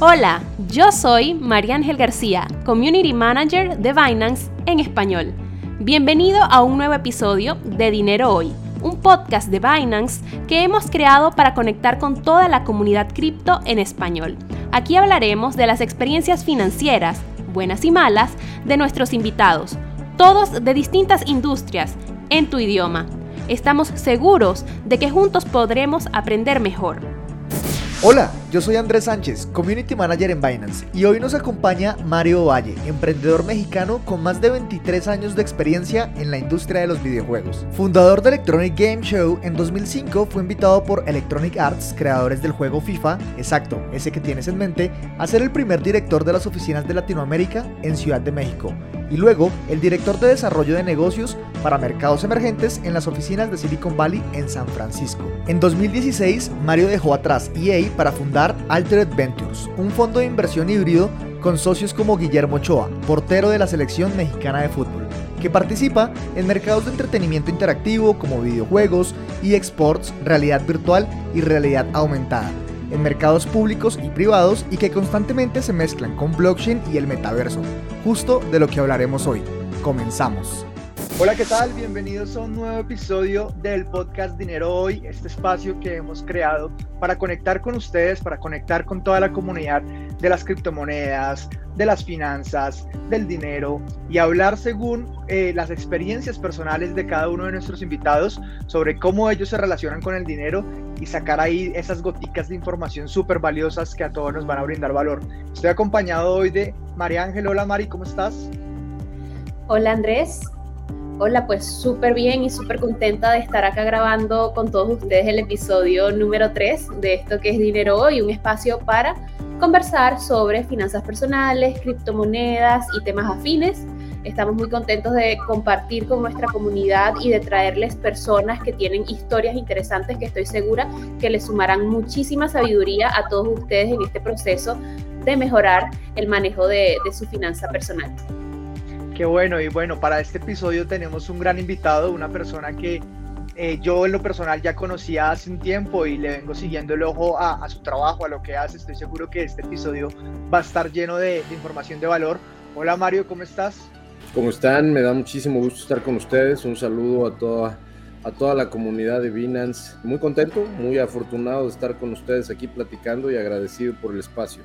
Hola, yo soy María Ángel García, Community Manager de Binance en español. Bienvenido a un nuevo episodio de Dinero Hoy, un podcast de Binance que hemos creado para conectar con toda la comunidad cripto en español. Aquí hablaremos de las experiencias financieras, buenas y malas, de nuestros invitados, todos de distintas industrias, en tu idioma. Estamos seguros de que juntos podremos aprender mejor. Hola, yo soy Andrés Sánchez, Community Manager en Binance, y hoy nos acompaña Mario Valle, emprendedor mexicano con más de 23 años de experiencia en la industria de los videojuegos. Fundador de Electronic Game Show, en 2005 fue invitado por Electronic Arts, creadores del juego FIFA, exacto, ese que tienes en mente, a ser el primer director de las oficinas de Latinoamérica en Ciudad de México, y luego el director de desarrollo de negocios para mercados emergentes en las oficinas de Silicon Valley en San Francisco. En 2016, Mario dejó atrás EA para fundar Altered Ventures, un fondo de inversión híbrido con socios como Guillermo Ochoa, portero de la selección mexicana de fútbol, que participa en mercados de entretenimiento interactivo como videojuegos, eSports, realidad virtual y realidad aumentada en mercados públicos y privados y que constantemente se mezclan con blockchain y el metaverso, justo de lo que hablaremos hoy. Comenzamos. Hola, ¿qué tal? Bienvenidos a un nuevo episodio del podcast Dinero Hoy, este espacio que hemos creado para conectar con ustedes, para conectar con toda la comunidad de las criptomonedas, de las finanzas, del dinero y hablar según eh, las experiencias personales de cada uno de nuestros invitados sobre cómo ellos se relacionan con el dinero y sacar ahí esas goticas de información súper valiosas que a todos nos van a brindar valor. Estoy acompañado hoy de María Ángel. Hola Mari, ¿cómo estás? Hola Andrés, Hola, pues súper bien y súper contenta de estar acá grabando con todos ustedes el episodio número 3 de esto que es Dinero Hoy, un espacio para conversar sobre finanzas personales, criptomonedas y temas afines. Estamos muy contentos de compartir con nuestra comunidad y de traerles personas que tienen historias interesantes que estoy segura que les sumarán muchísima sabiduría a todos ustedes en este proceso de mejorar el manejo de, de su finanza personal. Qué bueno, y bueno, para este episodio tenemos un gran invitado, una persona que eh, yo en lo personal ya conocía hace un tiempo y le vengo siguiendo el ojo a, su trabajo, a lo que hace. Estoy seguro que este episodio va a estar lleno de, información de valor. Hola Mario, ¿cómo estás? ¿Cómo están? Me da muchísimo gusto estar con ustedes. Un saludo a toda, a toda la comunidad de Binance. Muy contento, muy afortunado de estar con ustedes aquí platicando y agradecido por el espacio.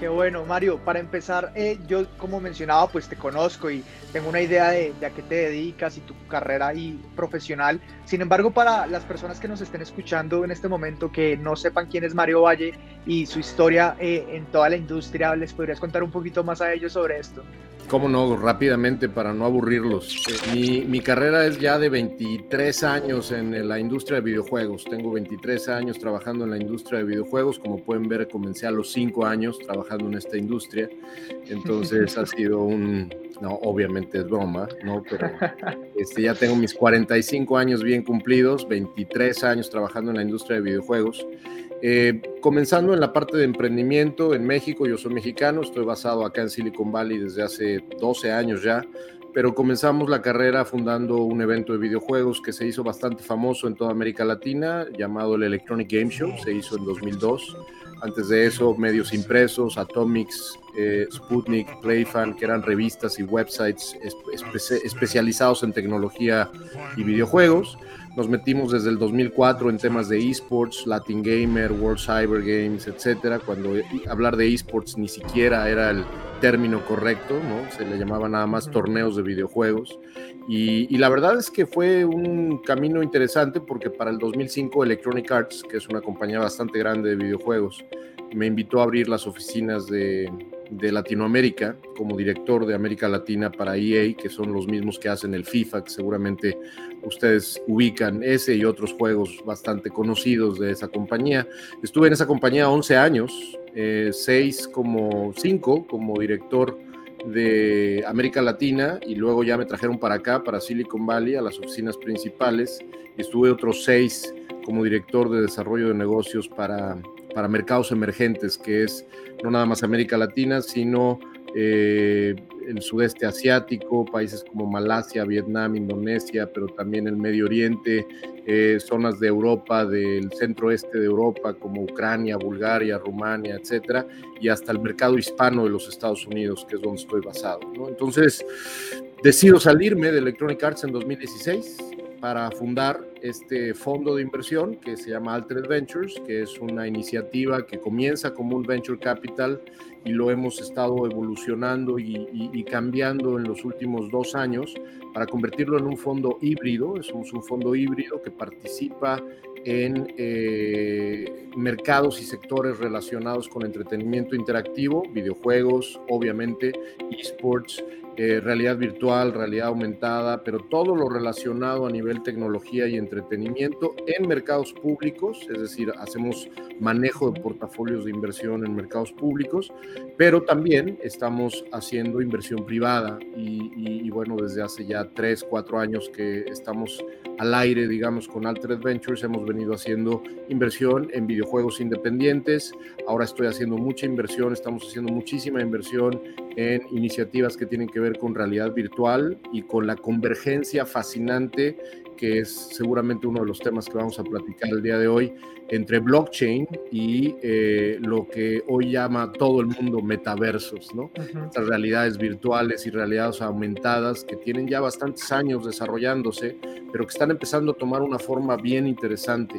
Qué bueno, Mario. Para empezar, eh, yo como mencionaba, pues te conozco y tengo una idea de, a qué te dedicas y tu carrera y profesional. Sin embargo, para las personas que nos estén escuchando en este momento que no sepan quién es Mario Valle y su historia eh, en toda la industria, ¿les podrías contar un poquito más a ellos sobre esto? Cómo no, rápidamente para no aburrirlos. Mi, mi, carrera es ya de 23 años en la industria de videojuegos. Tengo 23 años trabajando en la industria de videojuegos. Como pueden ver, comencé a los 5 años trabajando en esta industria. Entonces ha sido un, no, obviamente es broma, ¿no? Pero este, ya tengo mis 45 años bien cumplidos, 23 años trabajando en la industria de videojuegos. Eh, comenzando en la parte de emprendimiento en México, yo soy mexicano, estoy basado acá en Silicon Valley desde hace 12 años ya, pero comenzamos la carrera fundando un evento de videojuegos que se hizo bastante famoso en toda América Latina, llamado el Electronic Game Show, se hizo en 2002. Antes de eso, medios impresos, Atomics, eh, Sputnik, Playfan, que eran revistas y websites especializados en tecnología y videojuegos. Nos metimos desde el 2004 en temas de esports, Latin Gamer, World Cyber Games, etcétera, cuando hablar de esports ni siquiera era el término correcto, ¿no? Se le llamaba nada más torneos de videojuegos. Y, la verdad es que fue un camino interesante porque para el 2005 Electronic Arts, que es una compañía bastante grande de videojuegos, me invitó a abrir las oficinas de, Latinoamérica como director de América Latina para EA, que son los mismos que hacen el FIFA, que seguramente ustedes ubican ese y otros juegos bastante conocidos de esa compañía. Estuve en esa compañía 11 años, 6 eh, como 5 como director de América Latina y luego ya me trajeron para acá, para Silicon Valley, a las oficinas principales. Estuve otros 6 como director de desarrollo de negocios para, para mercados emergentes, que es no nada más América Latina, sino eh, el sudeste asiático, países como Malasia, Vietnam, Indonesia, pero también el Medio Oriente, eh, zonas de Europa, del centro este de Europa, como Ucrania, Bulgaria, Rumania, etcétera, y hasta el mercado hispano de los Estados Unidos, que es donde estoy basado. Entonces, decido salirme de Electronic Arts en 2016 para fundar este fondo de inversión que se llama Altered Ventures, que es una iniciativa que comienza como un venture capital y lo hemos estado evolucionando y, cambiando en los últimos dos años para convertirlo en un fondo híbrido. Somos un fondo híbrido que participa en eh, mercados y sectores relacionados con entretenimiento interactivo, videojuegos, obviamente, esports, eh, realidad virtual, realidad aumentada, pero todo lo relacionado a nivel tecnología y entretenimiento en mercados públicos, es decir, hacemos manejo de portafolios de inversión en mercados públicos, pero también estamos haciendo inversión privada y, y bueno, desde hace ya tres, cuatro años que estamos al aire, digamos, con Altered Ventures, hemos venido haciendo inversión en videojuegos independientes, ahora estoy haciendo mucha inversión, estamos haciendo muchísima inversión en iniciativas que tienen que ver con realidad virtual y con la convergencia fascinante que es seguramente uno de los temas que vamos a platicar el día de hoy, entre blockchain y eh, lo que hoy llama todo el mundo metaversos, ¿no? Estas realidades virtuales y realidades aumentadas que tienen ya bastantes años desarrollándose, pero que están empezando a tomar una forma bien interesante.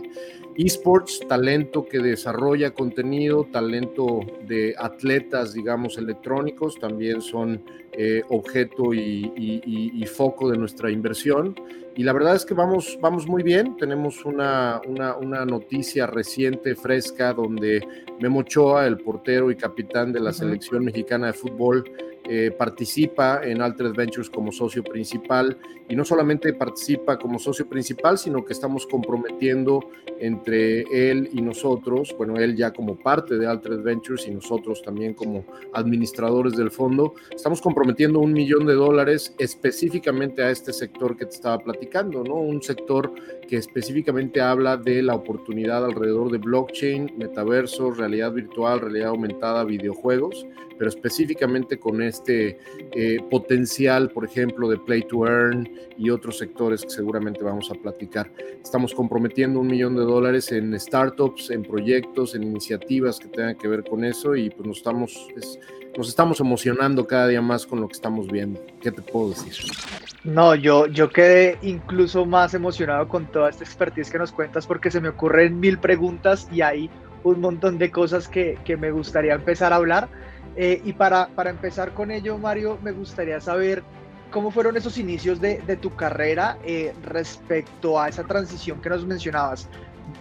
Esports, talento que desarrolla contenido, talento de atletas, digamos, electrónicos, también son eh, objeto y, foco de nuestra inversión. Y la verdad es que vamos, vamos muy bien. Tenemos una, una, una noticia reciente, fresca, donde Memo Ochoa, el portero y capitán de la selección mexicana de fútbol, eh, participa en Altered Ventures como socio principal y no solamente participa como socio principal, sino que estamos comprometiendo entre él y nosotros, bueno, él ya como parte de Altered Ventures y nosotros también como administradores del fondo, estamos comprometiendo un millón de dólares específicamente a este sector que te estaba platicando, ¿no? Un sector que específicamente habla de la oportunidad alrededor de blockchain, metaverso, realidad virtual, realidad aumentada, videojuegos, pero específicamente con este eh, potencial, por ejemplo, de play to earn y otros sectores que seguramente vamos a platicar. Estamos comprometiendo un millón de dólares en startups, en proyectos, en iniciativas que tengan que ver con eso y pues nos estamos, nos estamos emocionando cada día más con lo que estamos viendo. ¿Qué te puedo decir? No, yo, yo quedé incluso más emocionado con toda esta expertise que nos cuentas porque se me ocurren mil preguntas y hay un montón de cosas que, que me gustaría empezar a hablar eh, y para, para empezar con ello, Mario, me gustaría saber cómo fueron esos inicios de, de tu carrera eh, respecto a esa transición que nos mencionabas.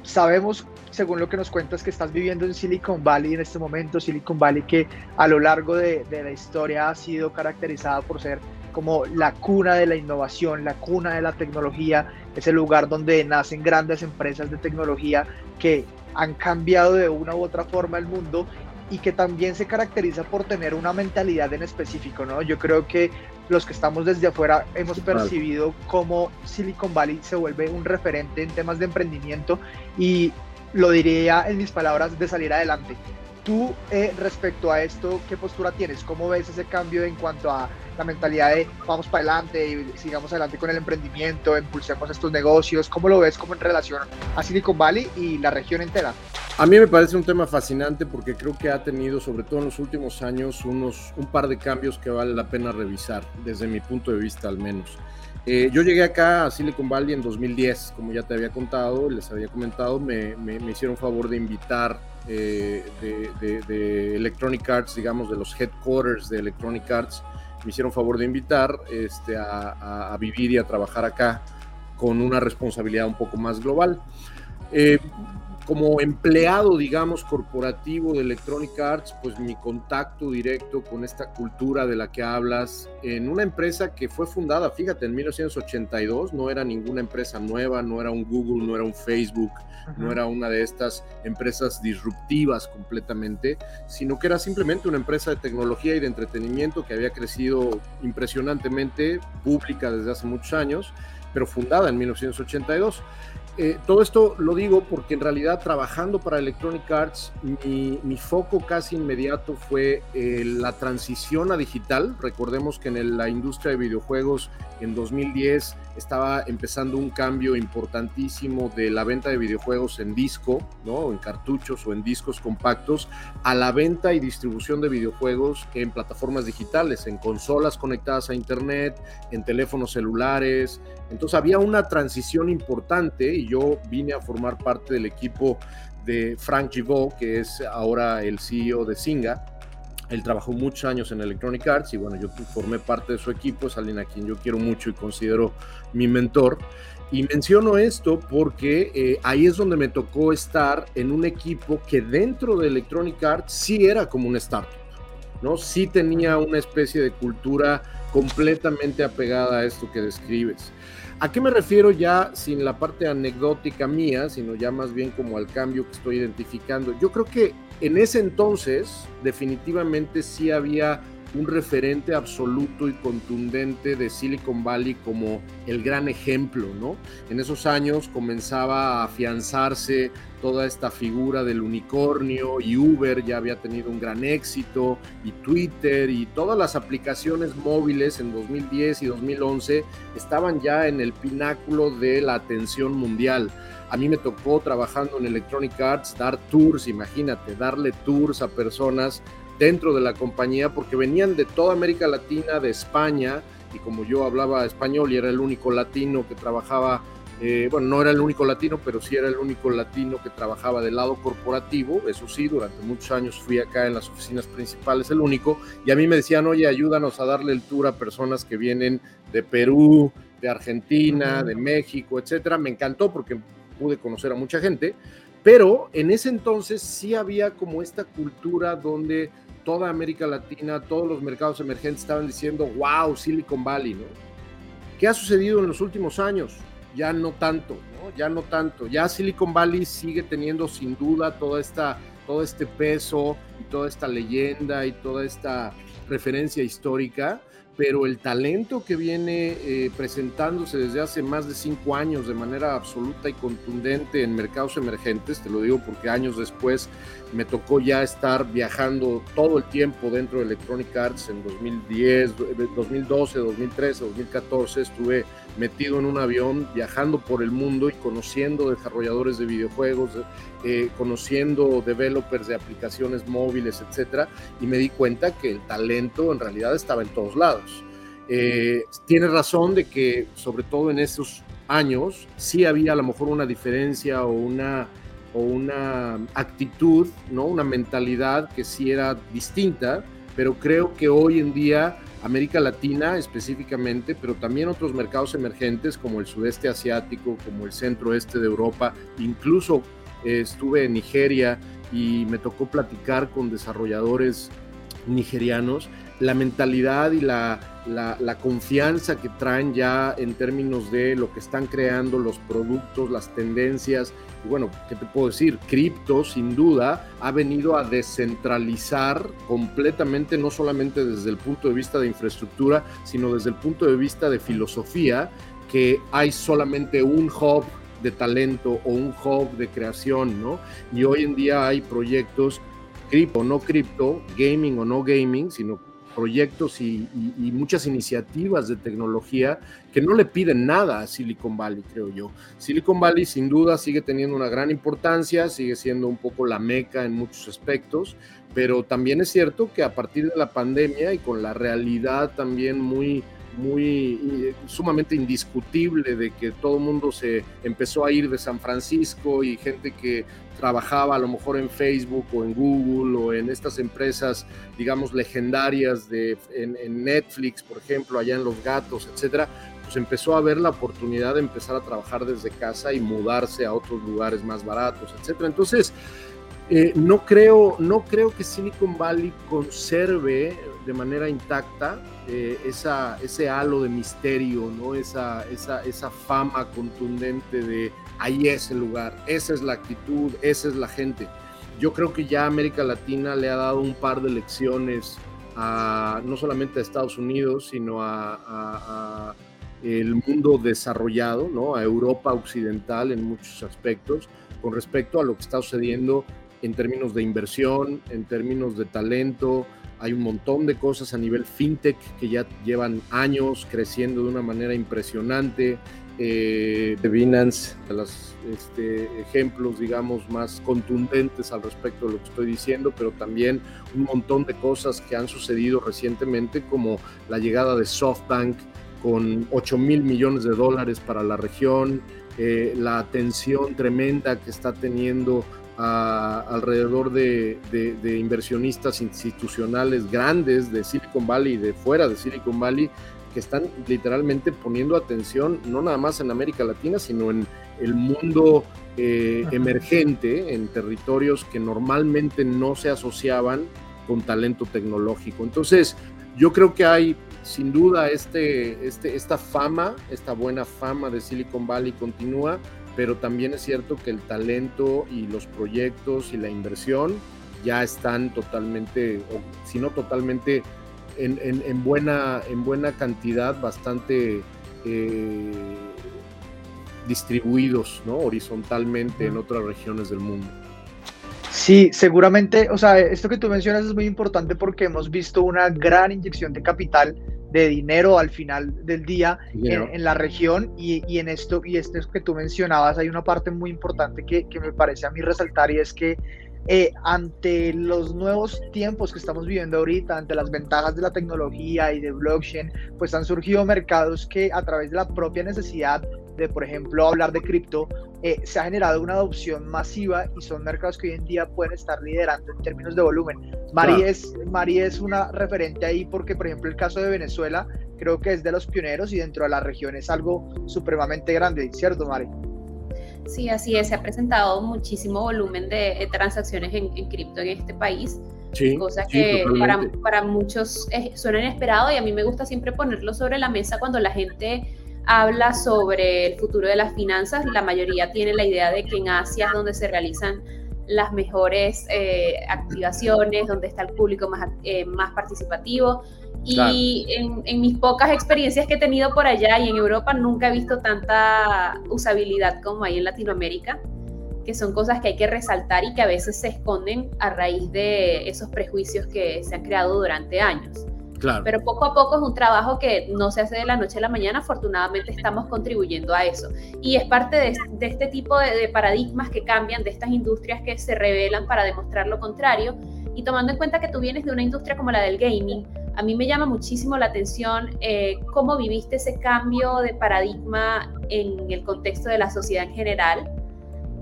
Sabemos, según lo que nos cuentas, que estás viviendo en Silicon Valley en este momento, Silicon Valley que a lo largo de, de la historia ha sido caracterizada por ser como la cuna de la innovación, la cuna de la tecnología, es el lugar donde nacen grandes empresas de tecnología que han cambiado de una u otra forma el mundo y que también se caracteriza por tener una mentalidad en específico, ¿no? Yo creo que los que estamos desde afuera hemos percibido cómo Silicon Valley se vuelve un referente en temas de emprendimiento y lo diría en mis palabras de salir adelante. Tú, eh, respecto a esto, ¿qué postura tienes? ¿Cómo ves ese cambio en cuanto a la mentalidad de vamos para adelante y sigamos adelante con el emprendimiento, impulsemos estos negocios? ¿Cómo lo ves como en relación a Silicon Valley y la región entera? A mí me parece un tema fascinante porque creo que ha tenido, sobre todo en los últimos años, unos, un par de cambios que vale la pena revisar, desde mi punto de vista al menos. Eh, yo llegué acá a Silicon Valley en 2010, como ya te había contado, les había comentado, me, me, hicieron favor de invitar eh, de, Electronic Arts, digamos, de los headquarters de Electronic Arts, me hicieron favor de invitar este, a, vivir y a trabajar acá con una responsabilidad un poco más global. Eh, como empleado, digamos, corporativo de Electronic Arts, pues mi contacto directo con esta cultura de la que hablas en una empresa que fue fundada, fíjate, en 1982, no era ninguna empresa nueva, no era un Google, no era un Facebook, no era una de estas empresas disruptivas completamente, sino que era simplemente una empresa de tecnología y de entretenimiento que había crecido impresionantemente, pública desde hace muchos años, pero fundada en 1982. Eh, todo esto lo digo porque en realidad trabajando para Electronic Arts, mi, foco casi inmediato fue eh, la transición a digital. Recordemos que en la industria de videojuegos en 2010 estaba empezando un cambio importantísimo de la venta de videojuegos en disco, ¿no? en cartuchos o en discos compactos, a la venta y distribución de videojuegos en plataformas digitales, en consolas conectadas a Internet, en teléfonos celulares. Entonces había una transición importante y yo vine a formar parte del equipo de Frank Giveau, que es ahora el CEO de Singa, él trabajó muchos años en Electronic Arts y bueno, yo formé parte de su equipo, es alguien a quien yo quiero mucho y considero mi mentor. Y menciono esto porque eh, ahí es donde me tocó estar en un equipo que dentro de Electronic Arts sí era como un startup, ¿no? Sí tenía una especie de cultura completamente apegada a esto que describes. ¿A qué me refiero ya sin la parte anecdótica mía, sino ya más bien como al cambio que estoy identificando? Yo creo que en ese entonces, definitivamente sí había un referente absoluto y contundente de Silicon Valley como el gran ejemplo, ¿no? En esos años comenzaba a afianzarse toda esta figura del unicornio y Uber ya había tenido un gran éxito y Twitter y todas las aplicaciones móviles en 2010 y 2011 estaban ya en el pináculo de la atención mundial. A mí me tocó trabajando en Electronic Arts dar tours, imagínate, darle tours a personas dentro de la compañía porque venían de toda América Latina, de España, y como yo hablaba español y era el único latino que trabajaba, eh, bueno, no era el único latino, pero sí era el único latino que trabajaba del lado corporativo, eso sí, durante muchos años fui acá en las oficinas principales, el único, y a mí me decían, oye, ayúdanos a darle el tour a personas que vienen de Perú, de Argentina, de México, etcétera. Me encantó porque pude conocer a mucha gente, pero en ese entonces sí había como esta cultura donde toda América Latina, todos los mercados emergentes estaban diciendo, wow, Silicon Valley, ¿no? ¿Qué ha sucedido en los últimos años? Ya no tanto, ¿no? Ya no tanto. Ya Silicon Valley sigue teniendo sin duda toda esta, todo este peso y toda esta leyenda y toda esta referencia histórica, pero el talento que viene eh, presentándose desde hace más de cinco años de manera absoluta y contundente en mercados emergentes, te lo digo porque años después me tocó ya estar viajando todo el tiempo dentro de Electronic Arts en 2010, 2012, 2013, 2014. Estuve metido en un avión viajando por el mundo y conociendo desarrolladores de videojuegos, eh, conociendo developers de aplicaciones móviles, etcétera, y me di cuenta que el talento en realidad estaba en todos lados. Eh, tiene razón de que, sobre todo en esos años, sí había a lo mejor una diferencia o una o una actitud, ¿no? una mentalidad que sí era distinta, pero creo que hoy en día América Latina específicamente, pero también otros mercados emergentes como el sudeste asiático, como el centro este de Europa, incluso eh, estuve en Nigeria y me tocó platicar con desarrolladores nigerianos, la mentalidad y la, la, confianza que traen ya en términos de lo que están creando, los productos, las tendencias. Y bueno, ¿qué te puedo decir? Cripto, sin duda, ha venido a descentralizar completamente, no solamente desde el punto de vista de infraestructura, sino desde el punto de vista de filosofía, que hay solamente un hub de talento o un hub de creación, ¿no? Y hoy en día hay proyectos cripto o no cripto, gaming o no gaming, sino proyectos y, muchas iniciativas de tecnología que no le piden nada a Silicon Valley, creo yo. Silicon Valley sin duda sigue teniendo una gran importancia, sigue siendo un poco la meca en muchos aspectos, pero también es cierto que a partir de la pandemia y con la realidad también muy muy sumamente indiscutible de que todo el mundo se empezó a ir de San Francisco y gente que trabajaba a lo mejor en Facebook o en Google o en estas empresas, digamos, legendarias de, en, Netflix, por ejemplo, allá en Los Gatos, etcétera, pues empezó a ver la oportunidad de empezar a trabajar desde casa y mudarse a otros lugares más baratos, etcétera. Entonces, eh, no, creo, no creo que Silicon Valley conserve de manera intacta eh, esa, ese halo de misterio, ¿no? esa, esa, esa fama contundente de ahí es el lugar, esa es la actitud, esa es la gente. Yo creo que ya América Latina le ha dado un par de lecciones a, no solamente a Estados Unidos, sino a, el mundo desarrollado, ¿no? a Europa occidental en muchos aspectos, con respecto a lo que está sucediendo en términos de inversión, en términos de talento. Hay un montón de cosas a nivel fintech que ya llevan años creciendo de una manera impresionante. Eh, de Binance, de los este, ejemplos, digamos, más contundentes al respecto de lo que estoy diciendo, pero también un montón de cosas que han sucedido recientemente, como la llegada de SoftBank con 8 mil millones de dólares para la región, eh, la atención tremenda que está teniendo alrededor de, de, inversionistas institucionales grandes de Silicon Valley y de fuera de Silicon Valley que están literalmente poniendo atención no nada más en América Latina, sino en el mundo eh, emergente, en territorios que normalmente no se asociaban con talento tecnológico. Entonces, yo creo que hay sin duda este, este, esta fama, esta buena fama de Silicon Valley continúa, pero también es cierto que el talento y los proyectos y la inversión ya están totalmente, o si no totalmente, en, buena, en buena cantidad, bastante eh, distribuidos ¿no? horizontalmente en otras regiones del mundo. Sí, seguramente, o sea, esto que tú mencionas es muy importante porque hemos visto una gran inyección de capital de dinero al final del día en, la región. Y, en esto y esto que tú mencionabas hay una parte muy importante que, que me parece a mí resaltar y es que eh, ante los nuevos tiempos que estamos viviendo ahorita, ante las ventajas de la tecnología y de blockchain, pues han surgido mercados que a través de la propia necesidad de, por ejemplo, hablar de cripto, eh, se ha generado una adopción masiva y son mercados que hoy en día pueden estar liderando en términos de volumen. Mari, es, Mari es una referente ahí porque, por ejemplo, el caso de Venezuela creo que es de los pioneros y dentro de la región es algo supremamente grande, ¿cierto, Mari? Sí, así es. Se ha presentado muchísimo volumen de, transacciones en, cripto en este país. Sí, cosa que para, para, muchos suena inesperado y a mí me gusta siempre ponerlo sobre la mesa cuando la gente habla sobre el futuro de las finanzas. La mayoría tiene la idea de que en Asia es donde se realizan las mejores eh, activaciones, donde está el público más, eh, más participativo. Y en, mis pocas experiencias que he tenido por allá y en Europa nunca he visto tanta usabilidad como hay en Latinoamérica, que son cosas que hay que resaltar y que a veces se esconden a raíz de esos prejuicios que se han creado durante años. Pero poco a poco es un trabajo que no se hace de la noche a la mañana, afortunadamente estamos contribuyendo a eso. Y es parte de, este tipo de, paradigmas que cambian, de estas industrias que se revelan para demostrar lo contrario. Y tomando en cuenta que tú vienes de una industria como la del gaming, a mí me llama muchísimo la atención eh, cómo viviste ese cambio de paradigma en el contexto de la sociedad en general.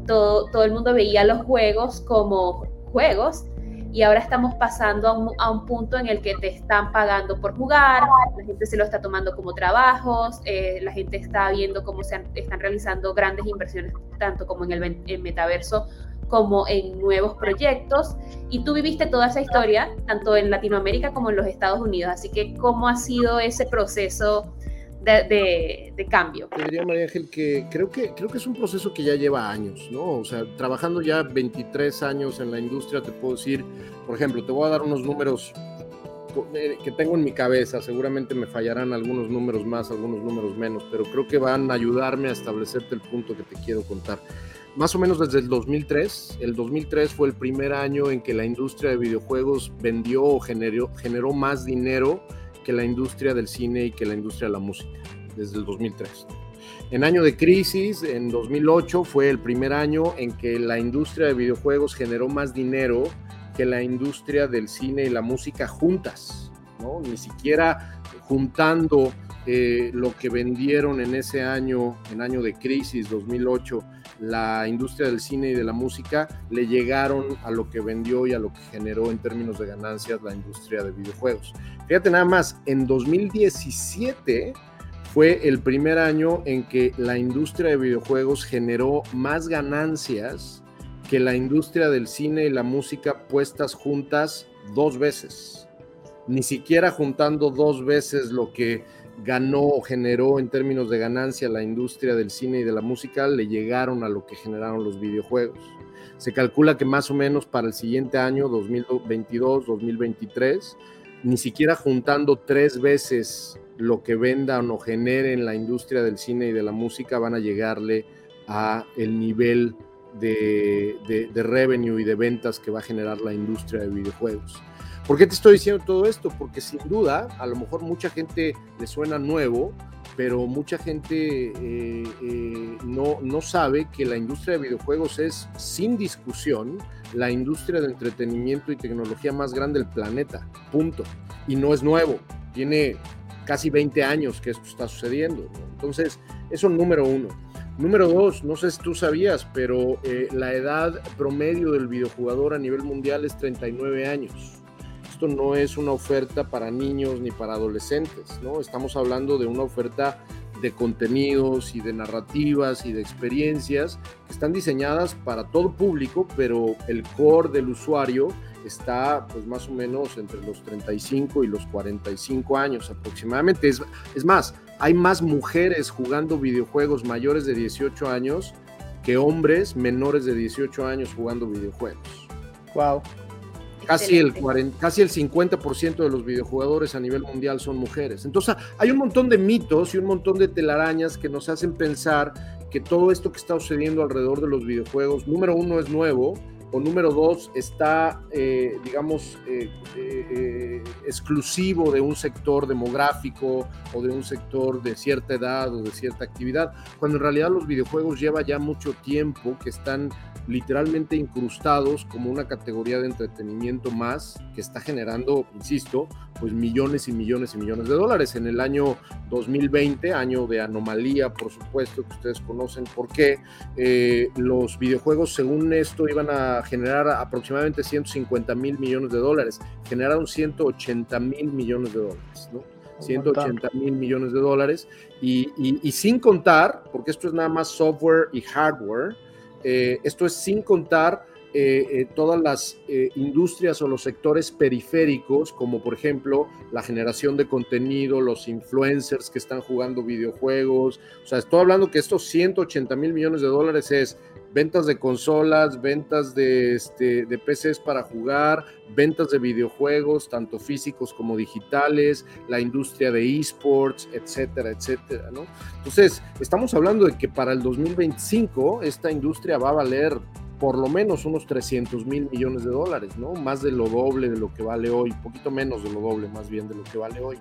Todo el mundo veía los juegos como juegos y ahora estamos pasando a un, punto en el que te están pagando por jugar, la gente se lo está tomando como trabajos, eh, la gente está viendo cómo se están realizando grandes inversiones, tanto como en el metaverso como en nuevos proyectos. Y tú viviste toda esa historia, tanto en Latinoamérica como en los Estados Unidos. Así que, ¿cómo ha sido ese proceso de, de, cambio? Te diría, María Ángel, que creo, que creo que es un proceso que ya lleva años, ¿no? O sea, trabajando ya 23 años en la industria, te puedo decir, por ejemplo, te voy a dar unos números eh, que tengo en mi cabeza, seguramente me fallarán algunos números más, algunos números menos, pero creo que van a ayudarme a establecerte el punto que te quiero contar más o menos desde el 2003. El 2003 fue el primer año en que la industria de videojuegos vendió o generó, generó más dinero que la industria del cine y que la industria de la música, desde el 2003. En año de crisis, en 2008, fue el primer año en que la industria de videojuegos generó más dinero que la industria del cine y la música juntas, ¿no? Ni siquiera juntando eh, lo que vendieron en ese año, en año de crisis 2008, la industria del cine y de la música le llegaron a lo que vendió y a lo que generó en términos de ganancias la industria de videojuegos. Fíjate nada más, en 2017 fue el primer año en que la industria de videojuegos generó más ganancias que la industria del cine y la música puestas juntas dos veces. Ni siquiera juntando dos veces lo que ganó o generó en términos de ganancia la industria del cine y de la música le llegaron a lo que generaron los videojuegos. Se calcula que más o menos para el siguiente año, 2022, 2023, ni siquiera juntando tres veces lo que vendan o generen la industria del cine y de la música van a llegarle a el nivel de, de, revenue y de ventas que va a generar la industria de videojuegos. ¿Por qué te estoy diciendo todo esto? Porque sin duda, a lo mejor mucha gente le suena nuevo, pero mucha gente eh, eh, no, no sabe que la industria de videojuegos es, sin discusión, la industria de entretenimiento y tecnología más grande del planeta. Punto. Y no es nuevo. Tiene casi 20 años que esto está sucediendo. Entonces, eso número uno. Número dos, no sé si tú sabías, pero eh, la edad promedio del videojugador a nivel mundial es 39 años. Esto no es una oferta para niños ni para adolescentes, ¿no? Estamos hablando de una oferta de contenidos y de narrativas y de experiencias que están diseñadas para todo público, pero el core del usuario está pues más o menos entre los 35 y los 45 años aproximadamente. Es, es más, hay más mujeres jugando videojuegos mayores de 18 años que hombres menores de 18 años jugando videojuegos. Wow. Casi el, 40, casi el 50% de los videojugadores a nivel mundial son mujeres. Entonces hay un montón de mitos y un montón de telarañas que nos hacen pensar que todo esto que está sucediendo alrededor de los videojuegos, número uno, es nuevo, o número dos, está, eh, digamos, eh, eh, exclusivo de un sector demográfico o de un sector de cierta edad o de cierta actividad, cuando en realidad los videojuegos lleva ya mucho tiempo que están literalmente incrustados como una categoría de entretenimiento más que está generando, insisto, pues millones y millones y millones de dólares. En el año 2020, año de anomalía, por supuesto, que ustedes conocen por qué, los videojuegos, según esto, iban a generar aproximadamente 150 mil millones de dólares. Generaron 180 mil millones de dólares, ¿no? 180 mil millones de dólares. Y, y, sin contar, porque esto es nada más software y hardware, eh, esto es sin contar eh, eh, todas las industrias o los sectores periféricos, como por ejemplo la generación de contenido, los influencers que están jugando videojuegos. O sea, estoy hablando que estos 180 mil millones de dólares es ventas de consolas, ventas de, este, de PCs para jugar, ventas de videojuegos, tanto físicos como digitales, la industria de esports, etcétera, etcétera, ¿no? Entonces, estamos hablando de que para el 2025 esta industria va a valer por lo menos unos 300 mil millones de dólares, ¿no? Más de lo doble de lo que vale hoy, poquito menos de lo doble más bien de lo que vale hoy.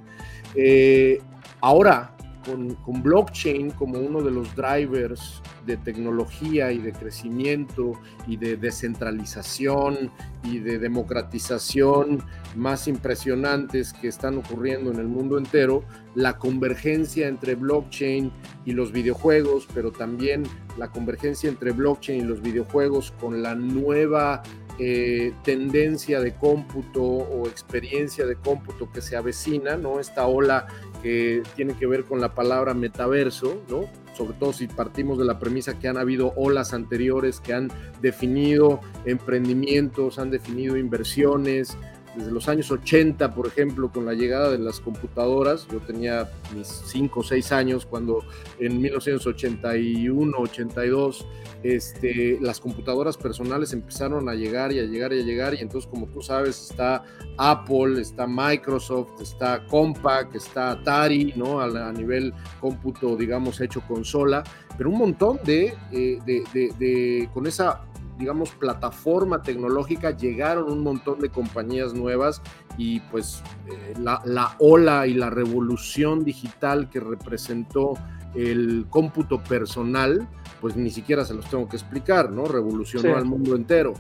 Eh, ahora, con, blockchain como uno de los drivers de tecnología y de crecimiento y de descentralización y de democratización más impresionantes que están ocurriendo en el mundo entero, la convergencia entre blockchain y los videojuegos, pero también la convergencia entre blockchain y los videojuegos con la nueva eh, tendencia de cómputo o experiencia de cómputo que se avecina, ¿no? Esta ola que tiene que ver con la palabra metaverso, ¿no? Sobre todo si partimos de la premisa que han habido olas anteriores que han definido emprendimientos, han definido inversiones, desde los años 80, por ejemplo, con la llegada de las computadoras, yo tenía mis 5 o 6 años cuando en 1981, 82, este, las computadoras personales empezaron a llegar y a llegar y a llegar, y entonces como tú sabes está Apple, está Microsoft, está Compaq, está Atari, ¿no? A, nivel cómputo, digamos, hecho consola, pero un montón de, eh, de, de con esa digamos, plataforma tecnológica, llegaron un montón de compañías nuevas y pues eh, la, ola y la revolución digital que representó el cómputo personal, pues ni siquiera se los tengo que explicar, ¿no? Revolucionó al mundo entero.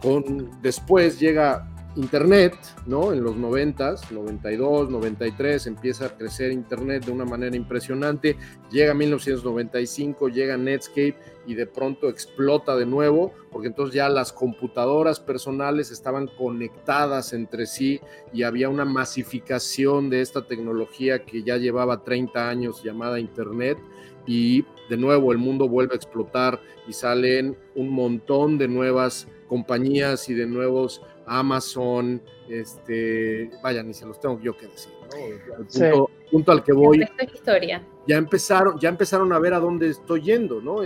Con, después llega Internet, ¿no? En los 90, 92, 93 empieza a crecer Internet de una manera impresionante, llega 1995, llega Netscape y de pronto explota de nuevo, porque entonces ya las computadoras personales estaban conectadas entre sí y había una masificación de esta tecnología que ya llevaba 30 años llamada Internet y de nuevo el mundo vuelve a explotar y salen un montón de nuevas compañías y de nuevos Amazon, este, vaya, ni se los tengo yo que decir, ¿no? punto, al que voy. Historia. Ya empezaron, ya empezaron a ver a dónde estoy yendo, ¿no?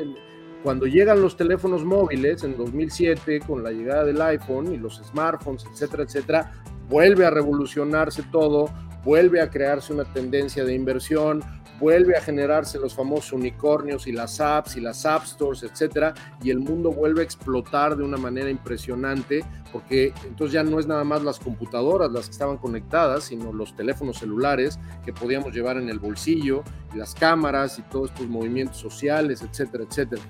cuando llegan los teléfonos móviles en 2007 con la llegada del iPhone y los smartphones, etcétera, etcétera, vuelve a revolucionarse todo vuelve a crearse una tendencia de inversión, vuelve a generarse los famosos unicornios y las apps y las app stores, etcétera, y el mundo vuelve a explotar de una manera impresionante, porque entonces ya no es nada más las computadoras las que estaban conectadas, sino los teléfonos celulares que podíamos llevar en el bolsillo, y las cámaras y todos estos movimientos sociales, etcétera, etcétera.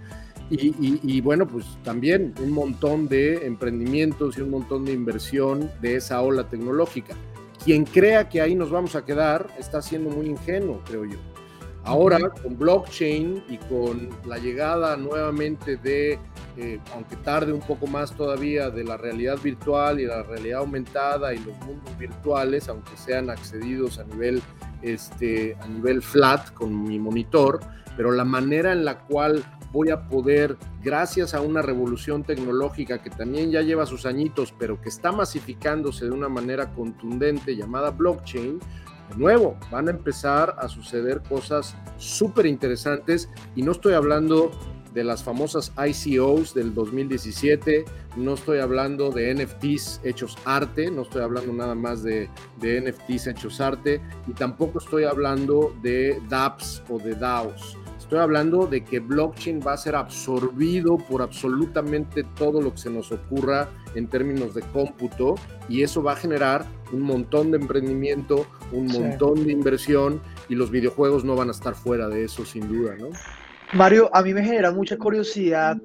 Y, y, bueno, pues también un montón de emprendimientos y un montón de inversión de esa ola tecnológica. Quien crea que ahí nos vamos a quedar está siendo muy ingenuo, creo yo. Ahora, con blockchain y con la llegada nuevamente de, eh, aunque tarde un poco más todavía, de la realidad virtual y la realidad aumentada y los mundos virtuales, aunque sean accedidos a nivel, este, a nivel flat con mi monitor, pero la manera en la cual voy a poder, gracias a una revolución tecnológica que también ya lleva sus añitos, pero que está masificándose de una manera contundente llamada blockchain, de nuevo, van a empezar a suceder cosas súper interesantes y no estoy hablando de las famosas ICOs del 2017, no estoy hablando de NFTs hechos arte, no estoy hablando nada más de, de NFTs hechos arte y tampoco estoy hablando de dApps o de DAOs. Estoy hablando de que blockchain va a ser absorbido por absolutamente todo lo que se nos ocurra en términos de cómputo y eso va a generar un montón de emprendimiento, un montón de inversión y los videojuegos no van a estar fuera de eso sin duda, ¿no? Mario, a mí me genera mucha curiosidad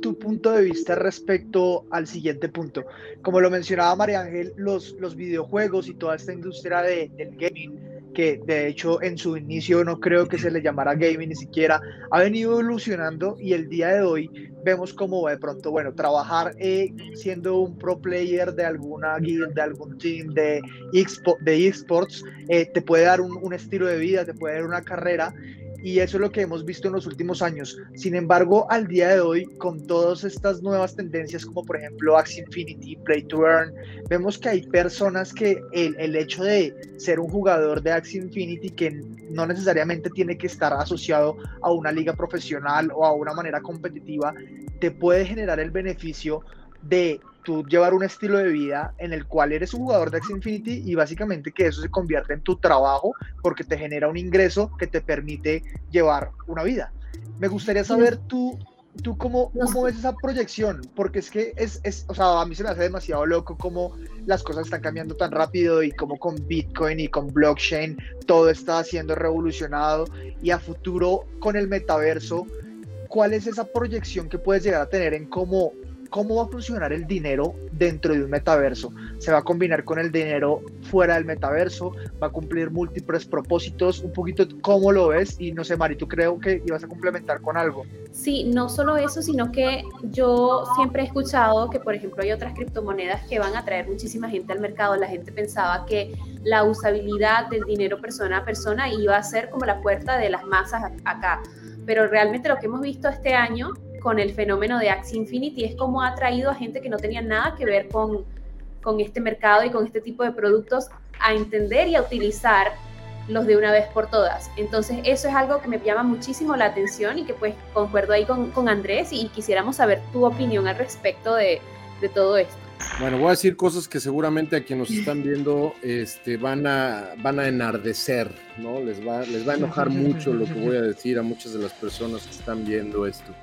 tu punto de vista respecto al siguiente punto. Como lo mencionaba María Ángel, los, los videojuegos y toda esta industria de, del gaming que de hecho en su inicio no creo que se le llamara gaming ni siquiera, ha venido evolucionando y el día de hoy vemos como de pronto, bueno, trabajar eh, siendo un pro player de alguna guild, de algún team de, de esports, eh, te puede dar un, un estilo de vida, te puede dar una carrera y eso es lo que hemos visto en los últimos años. Sin embargo, al día de hoy, con todas estas nuevas tendencias, como por ejemplo Axie Infinity, Play to Earn, vemos que hay personas que el, el hecho de ser un jugador de Axie Infinity, que no necesariamente tiene que estar asociado a una liga profesional o a una manera competitiva, te puede generar el beneficio de tú llevar un estilo de vida en el cual eres un jugador de Axie Infinity y básicamente que eso se convierte en tu trabajo porque te genera un ingreso que te permite llevar una vida. Me gustaría saber tú, tú cómo, cómo ves esa proyección, porque es que es, es, o sea, a mí se me hace demasiado loco cómo las cosas están cambiando tan rápido y cómo con Bitcoin y con blockchain todo está siendo revolucionado y a futuro con el metaverso, ¿cuál es esa proyección que puedes llegar a tener en cómo cómo va a funcionar el dinero dentro de un metaverso. Se va a combinar con el dinero fuera del metaverso, va a cumplir múltiples propósitos, un poquito cómo lo ves y no sé, Mari, tú creo que ibas a complementar con algo. Sí, no solo eso, sino que yo siempre he escuchado que, por ejemplo, hay otras criptomonedas que van a traer muchísima gente al mercado. La gente pensaba que la usabilidad del dinero persona a persona iba a ser como la puerta de las masas acá. Pero realmente lo que hemos visto este año con el fenómeno de Axie Infinity es como ha traído a gente que no tenía nada que ver con, con este mercado y con este tipo de productos a entender y a utilizar los de una vez por todas. Entonces eso es algo que me llama muchísimo la atención y que pues concuerdo ahí con, con Andrés y quisiéramos saber tu opinión al respecto de, de, todo esto. Bueno, voy a decir cosas que seguramente a quienes nos están viendo este, van, a, van a enardecer, ¿no? Les va, les va a enojar mucho lo que voy a decir a muchas de las personas que están viendo esto.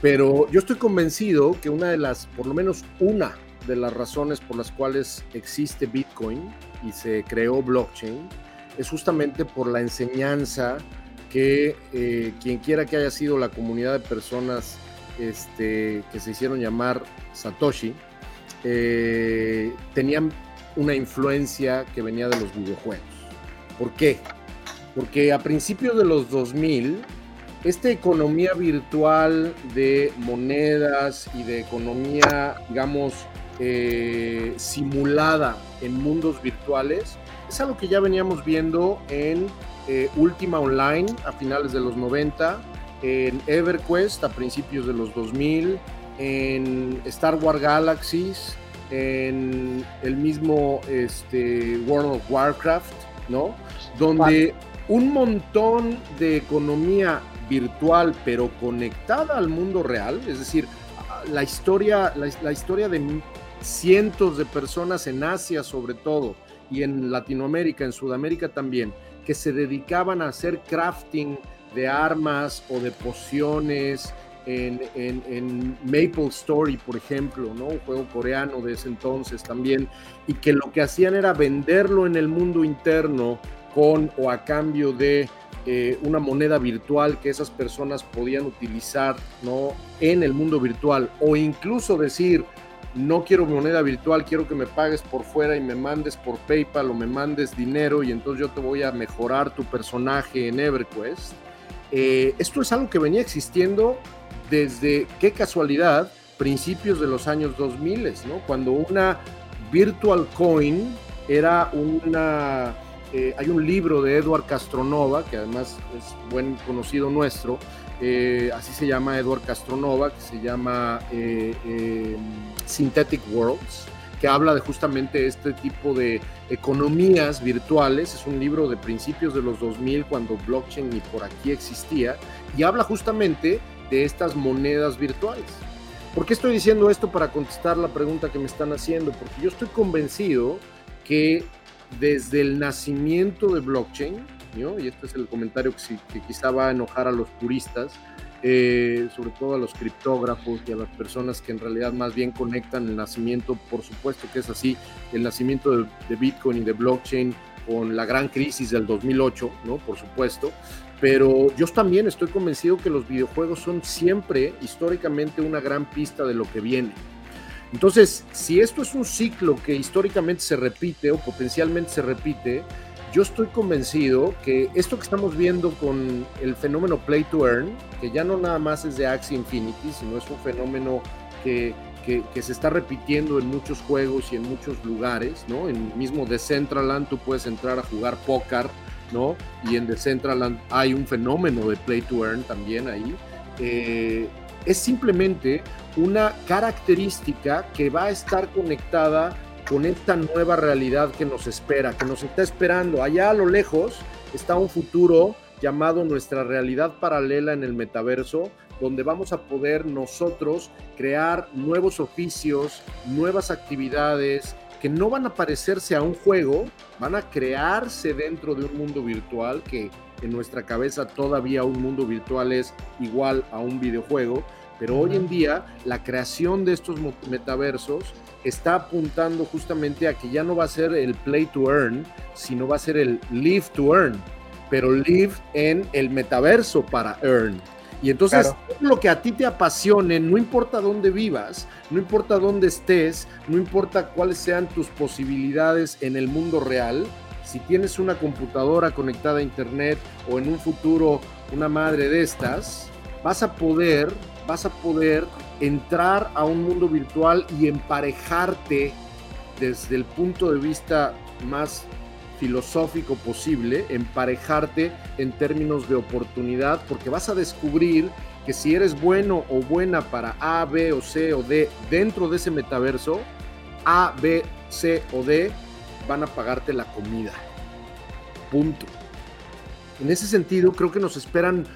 Pero yo estoy convencido que una de las, por lo menos una de las razones por las cuales existe Bitcoin y se creó blockchain es justamente por la enseñanza que eh, quien quiera que haya sido la comunidad de personas este, que se hicieron llamar Satoshi, eh, tenían una influencia que venía de los videojuegos. ¿Por qué? Porque a principios de los 2000 esta economía virtual de monedas y de economía, digamos, eh, simulada en mundos virtuales, es algo que ya veníamos viendo en eh, Ultima Online a finales de los 90, en EverQuest a principios de los 2000, en Star Wars Galaxies, en el mismo este, World of Warcraft, ¿no? Donde un montón de economía virtual pero conectada al mundo real, es decir, la historia, la, historia de cientos de personas en Asia sobre todo, y en Latinoamérica, en Sudamérica también, que se dedicaban a hacer crafting de armas o de pociones en, en, Maple Story, por ejemplo, ¿no? un juego coreano de ese entonces también, y que lo que hacían era venderlo en el mundo interno con o a cambio de eh, una moneda virtual que esas personas podían utilizar ¿no? en el mundo virtual, o incluso decir, no quiero moneda virtual, quiero que me pagues por fuera y me mandes por PayPal o me mandes dinero y entonces yo te voy a mejorar tu personaje en EverQuest. Eh, esto es algo que venía existiendo desde, qué casualidad, principios de los años 2000, ¿no? Cuando una virtual coin era una... Eh, hay un libro de Edward Castronova, que además es buen conocido nuestro, eh, así se llama Edward Castronova, que se llama eh, Synthetic Worlds, que habla de justamente este tipo de economías virtuales. Es un libro de principios de los 2000, cuando blockchain ni por aquí existía, y habla justamente de estas monedas virtuales. ¿Por qué estoy diciendo esto para contestar la pregunta que me están haciendo? Porque yo estoy convencido que desde el nacimiento de blockchain, y este es el comentario que, quizá va a enojar a los puristas, eh, sobre todo a los criptógrafos y a las personas que en realidad más bien conectan el nacimiento, por supuesto que es así, el nacimiento de, de Bitcoin y de blockchain con la gran crisis del 2008, ¿no? Por supuesto, pero yo también estoy convencido que los videojuegos son siempre históricamente una gran pista de lo que viene. Entonces, si esto es un ciclo que históricamente se repite o potencialmente se repite, yo estoy convencido que esto que estamos viendo con el fenómeno Play to Earn, que ya no nada más es de Axie Infinity, sino es un fenómeno que, que, se está repitiendo en muchos juegos y en muchos lugares, ¿no? En mismo Decentraland tú puedes entrar a jugar póker ¿no? Y en Decentraland hay un fenómeno de play to earn también ahí. Eh, es simplemente una característica que va a estar conectada con esta nueva realidad que nos espera, que nos está esperando. Allá a lo lejos está un futuro llamado nuestra realidad paralela en el metaverso, donde vamos a poder nosotros crear nuevos oficios, nuevas actividades, que no van a parecerse a un juego, van a crearse dentro de un mundo virtual que en nuestra cabeza todavía un mundo virtual es igual a un videojuego, pero hoy en día la creación de estos metaversos está apuntando justamente a que ya no va a ser el play to earn, sino va a ser el live to earn, pero live en el metaverso para earn. Y entonces, lo que a ti te apasione, no importa dónde vivas, no importa dónde estés, no importa cuáles sean tus posibilidades en el mundo real, si tienes una computadora conectada a internet o en un futuro una madre de estas, vas a poder, vas a poder entrar a un mundo virtual y emparejarte desde el punto de vista más filosófico posible, emparejarte en términos de oportunidad, porque vas a descubrir que si eres bueno o buena para A, B o C o D dentro de ese metaverso, A, B, C o D van a pagarte la comida. Punto. En ese sentido, creo que nos esperan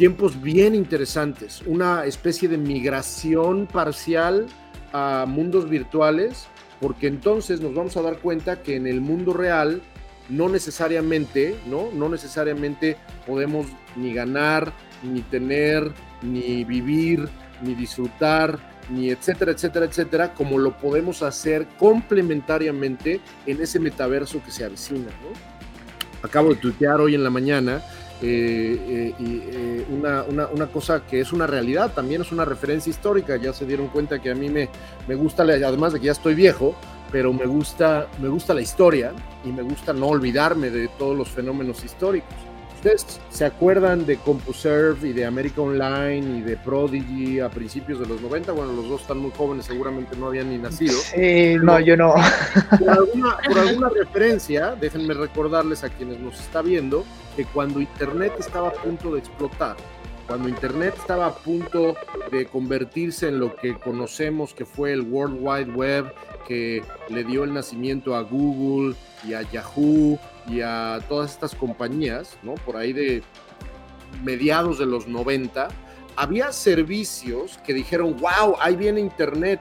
tiempos bien interesantes, una especie de migración parcial a mundos virtuales porque entonces nos vamos a dar cuenta que en el mundo real no necesariamente, ¿no? No necesariamente podemos ni ganar, ni tener, ni vivir, ni disfrutar, ni etcétera, etcétera, etcétera, como lo podemos hacer complementariamente en ese metaverso que se avecina, ¿no? Acabo de tuitear hoy en la mañana eh, eh, y eh, una, una, cosa que es una realidad, también es una referencia histórica, ya se dieron cuenta que a mí me, me gusta, además de que ya estoy viejo, pero me gusta, me gusta la historia y me gusta no olvidarme de todos los fenómenos históricos. ¿Ustedes se acuerdan de CompuServe y de America Online y de Prodigy a principios de los 90? Bueno, los dos están muy jóvenes, seguramente no habían ni nacido. Sí, no, yo no. Por alguna, por alguna referencia, déjenme recordarles a quienes nos está viendo que cuando Internet estaba a punto de explotar, cuando Internet estaba a punto de convertirse en lo que conocemos que fue el World Wide Web, que le dio el nacimiento a Google y a Yahoo y a todas estas compañías, ¿no? Por ahí de mediados de los 90, había servicios que dijeron, wow, ahí viene Internet.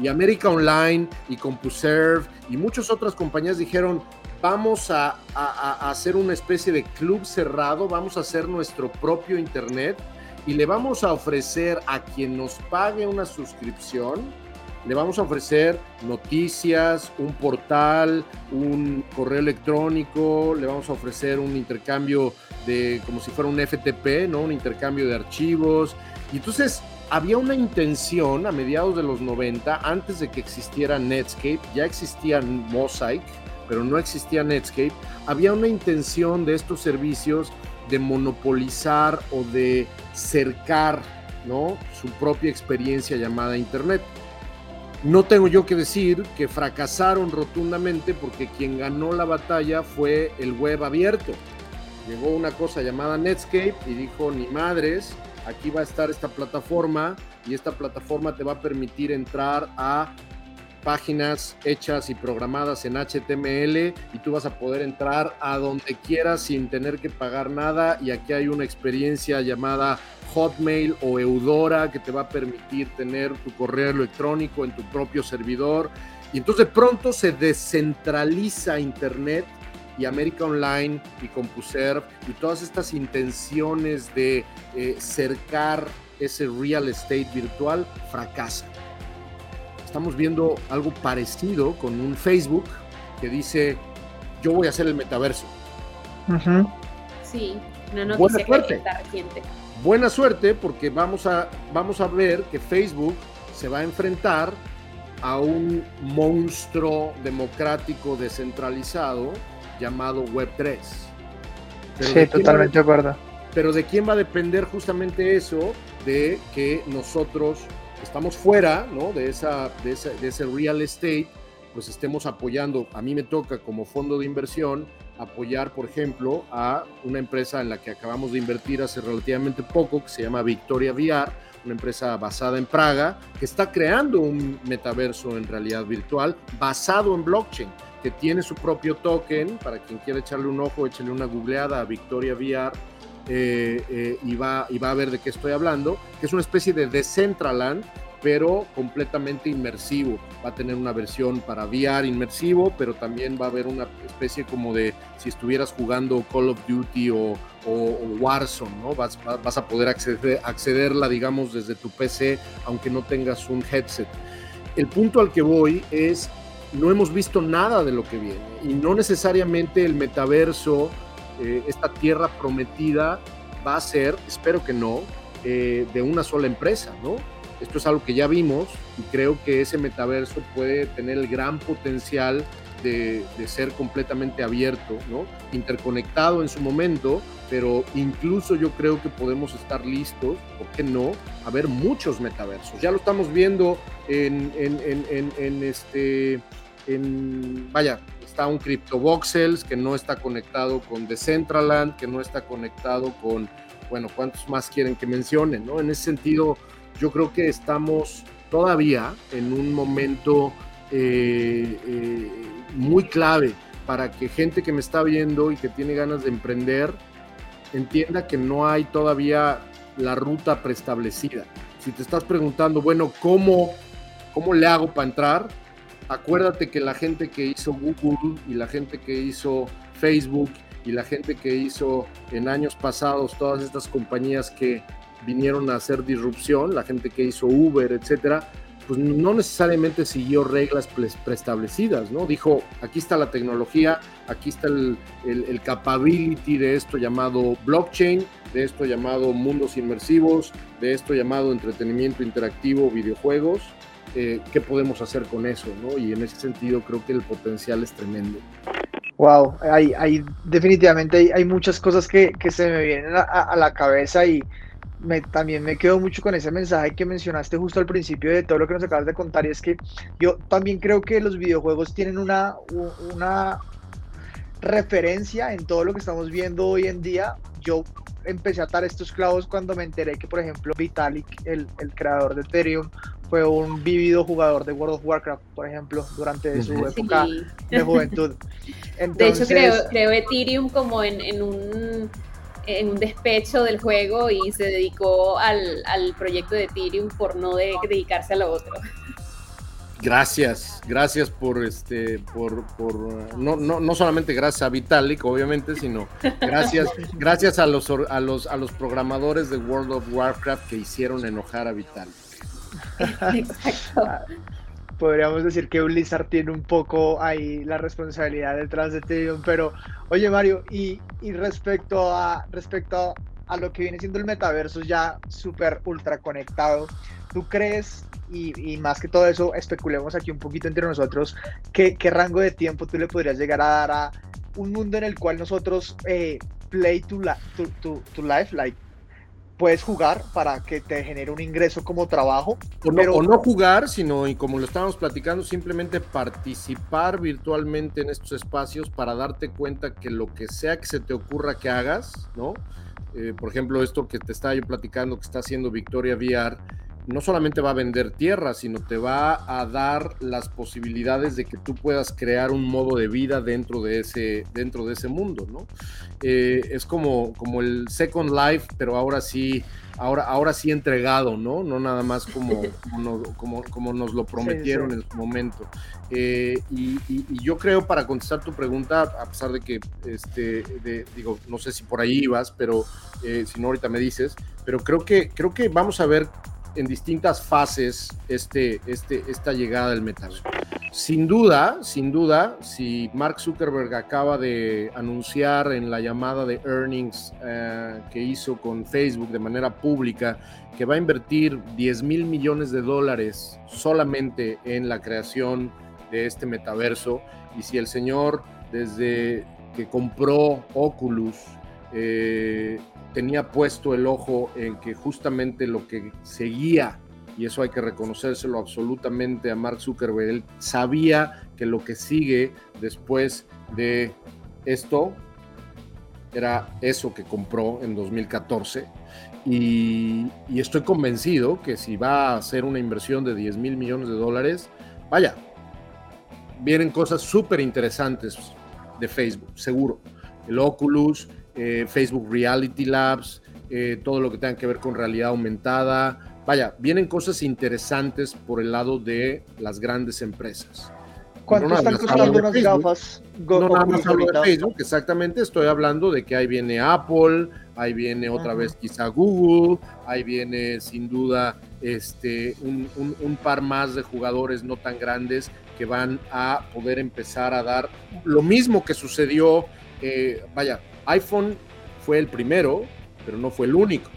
Y América Online y CompuServe y muchas otras compañías dijeron, vamos a, hacer una especie de club cerrado, vamos a hacer nuestro propio Internet y le vamos a ofrecer a quien nos pague una suscripción, le vamos a ofrecer noticias, un portal, un correo electrónico, le vamos a ofrecer un intercambio de como si fuera un FTP, ¿no? Un intercambio de archivos. Y entonces había una intención a mediados de los 90, antes de que existiera Netscape, ya existía Mosaic, pero no existía Netscape, había una intención de estos servicios de monopolizar o de cercar ¿no? su propia experiencia llamada Internet. No tengo yo que decir que fracasaron rotundamente porque quien ganó la batalla fue el web abierto. Llegó una cosa llamada Netscape y dijo, ni madres, aquí va a estar esta plataforma y esta plataforma te va a permitir entrar a páginas hechas y programadas en HTML y tú vas a poder entrar a donde quieras sin tener que pagar nada y aquí hay una experiencia llamada Hotmail o Eudora que te va a permitir tener tu correo electrónico en tu propio servidor y entonces de pronto se descentraliza Internet y América Online y CompuServe y todas estas intenciones de eh, cercar ese real estate virtual fracasan. Estamos viendo algo parecido con un Facebook que dice, yo voy a hacer el metaverso. Sí, una noticia Buena suerte. reciente. Buena suerte porque vamos a, vamos a ver que Facebook se va a enfrentar a un monstruo democrático descentralizado llamado Web3. sí, totalmente de acuerdo. Pero ¿de quién va a depender justamente eso? De que nosotros estamos fuera ¿no? de, esa, de, ese, real estate, pues estemos apoyando. A mí me toca como fondo de inversión apoyar, por ejemplo, a una empresa en la que acabamos de invertir hace relativamente poco, que se llama Victoria VR, una empresa basada en Praga, que está creando un metaverso en realidad virtual basado en blockchain que tiene su propio token, para quien quiera echarle un ojo, échale una googleada a Victoria VR eh, eh, y, va, y va a ver de qué estoy hablando, que es una especie de Decentraland, pero completamente inmersivo. Va a tener una versión para VR inmersivo, pero también va a haber una especie como de si estuvieras jugando Call of Duty o, Warzone, ¿no? Vas, vas, a poder acceder, accederla, digamos, desde tu PC, aunque no tengas un headset. El punto al que voy es no hemos visto nada de lo que viene y no necesariamente el metaverso, eh, esta tierra prometida va a ser, espero que no, eh, de una sola empresa, ¿no? Esto es algo que ya vimos y creo que ese metaverso puede tener el gran potencial de, ser completamente abierto, ¿no? interconectado en su momento, pero incluso yo creo que podemos estar listos, ¿por qué no?, a ver muchos metaversos. Ya lo estamos viendo en, en, en, este vaya, está un CryptoVoxels que no está conectado con Decentraland, que no está conectado con, bueno, ¿cuántos más quieren que mencionen? ¿no? En ese sentido, yo creo que estamos todavía en un momento eh, eh, muy clave para que gente que me está viendo y que tiene ganas de emprender entienda que no hay todavía la ruta preestablecida. Si te estás preguntando, bueno, ¿cómo, cómo le hago para entrar? acuérdate que la gente que hizo Google y la gente que hizo Facebook y la gente que hizo en años pasados todas estas compañías que vinieron a hacer disrupción, la gente que hizo Uber, etcétera, pues no necesariamente siguió reglas preestablecidas, ¿no? Dijo, aquí está la tecnología, aquí está el, el, capability de esto llamado blockchain, de esto llamado mundos inmersivos, de esto llamado entretenimiento interactivo, videojuegos, eh, qué podemos hacer con eso, ¿no? Y en ese sentido creo que el potencial es tremendo. Wow, hay, hay definitivamente hay, muchas cosas que, que, se me vienen a, la cabeza y me, también me quedo mucho con ese mensaje que mencionaste justo al principio de todo lo que nos acabas de contar y es que yo también creo que los videojuegos tienen una, una referencia en todo lo que estamos viendo hoy en día. Yo empecé a atar estos clavos cuando me enteré que, por ejemplo, Vitalik, el, el creador de Ethereum, fue un vivido jugador de World of Warcraft, por ejemplo, durante su época de juventud. de hecho, creó, creó, Ethereum como en, en, un, en un despecho del juego y se dedicó al, al proyecto de Ethereum por no dedicarse a lo otro. Gracias, gracias por este, por, por no, no, no solamente gracias a Vitalik, obviamente, sino gracias, gracias a los a los a los programadores de World of Warcraft que hicieron enojar a Vitalik. Exacto. Podríamos decir que Blizzard tiene un poco ahí la responsabilidad detrás de Ethereum, pero oye Mario, y, y respecto a respecto a lo que viene siendo el metaverso ya súper ultra conectado, ¿tú crees y, más que todo eso, especulemos aquí un poquito entre nosotros, ¿qué, ¿qué, rango de tiempo tú le podrías llegar a dar a un mundo en el cual nosotros eh, play to, to, to, life, like, puedes jugar para que te genere un ingreso como trabajo. O no, pero... o no jugar, sino, y como lo estábamos platicando, simplemente participar virtualmente en estos espacios para darte cuenta que lo que sea que se te ocurra que hagas, ¿no? Eh, por ejemplo, esto que te estaba yo platicando que está haciendo Victoria VR, no solamente va a vender tierra, sino te va a dar las posibilidades de que tú puedas crear un modo de vida dentro de ese, dentro de ese mundo, ¿no? Eh, es como, como el Second Life, pero ahora sí, ahora, ahora sí entregado, ¿no? No nada más como, como, como, nos lo prometieron en su momento. Eh, y, yo creo, para contestar tu pregunta, a pesar de que, este, digo, no sé si por ahí ibas, pero eh, si no, ahorita me dices, pero creo que, creo que vamos a ver en distintas fases este, este, esta llegada del metaverso. Sin duda, sin duda, si Mark Zuckerberg acaba de anunciar en la llamada de earnings eh, que hizo con Facebook de manera pública que va a invertir 10 mil millones de dólares solamente en la creación de este metaverso, y si el señor desde que compró Oculus eh, tenía puesto el ojo en que justamente lo que seguía, y eso hay que reconocérselo absolutamente a Mark Zuckerberg, él sabía que lo que sigue después de esto era eso que compró en 2014. Y, y estoy convencido que si va a hacer una inversión de 10 mil millones de dólares, vaya, vienen cosas súper interesantes de Facebook, seguro. El Oculus, eh, Facebook Reality Labs, eh, todo lo que tenga que ver con realidad aumentada. Vaya, vienen cosas interesantes por el lado de las grandes empresas. ¿Cuánto están costando unas gafas? no nada más hablo de Facebook, exactamente. Estoy hablando de que ahí viene Apple, ahí viene otra vez quizá Google, ahí viene sin duda este, un, par más de jugadores no tan grandes que van a poder empezar a dar lo mismo que sucedió, eh, vaya, iPhone fue el primero, pero no fue el único.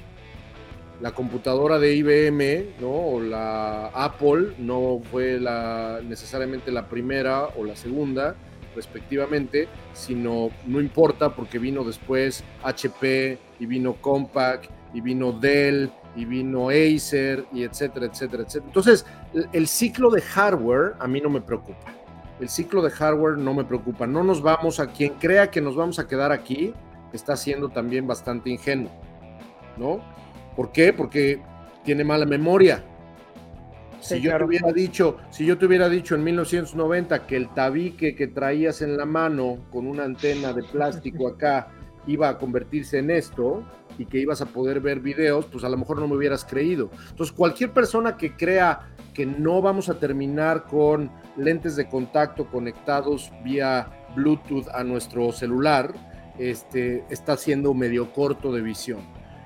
La computadora de IBM, ¿no? O la Apple no fue la, necesariamente la primera o la segunda, respectivamente, sino no importa porque vino después HP y vino Compaq y vino Dell y vino Acer y etcétera, etcétera, etcétera. Entonces, el ciclo de hardware a mí no me preocupa el ciclo de hardware no me preocupa. No nos vamos a quien crea que nos vamos a quedar aquí, está siendo también bastante ingenuo, ¿no? ¿Por qué? Porque tiene mala memoria. Si yo te hubiera dicho, si yo te hubiera dicho en 1990 que el tabique que traías en la mano con una antena de plástico acá iba a convertirse en esto y que ibas a poder ver videos, pues a lo mejor no me hubieras creído. Entonces, cualquier persona que crea que no vamos a terminar con lentes de contacto conectados vía Bluetooth a nuestro celular, este, está siendo medio corto de visión.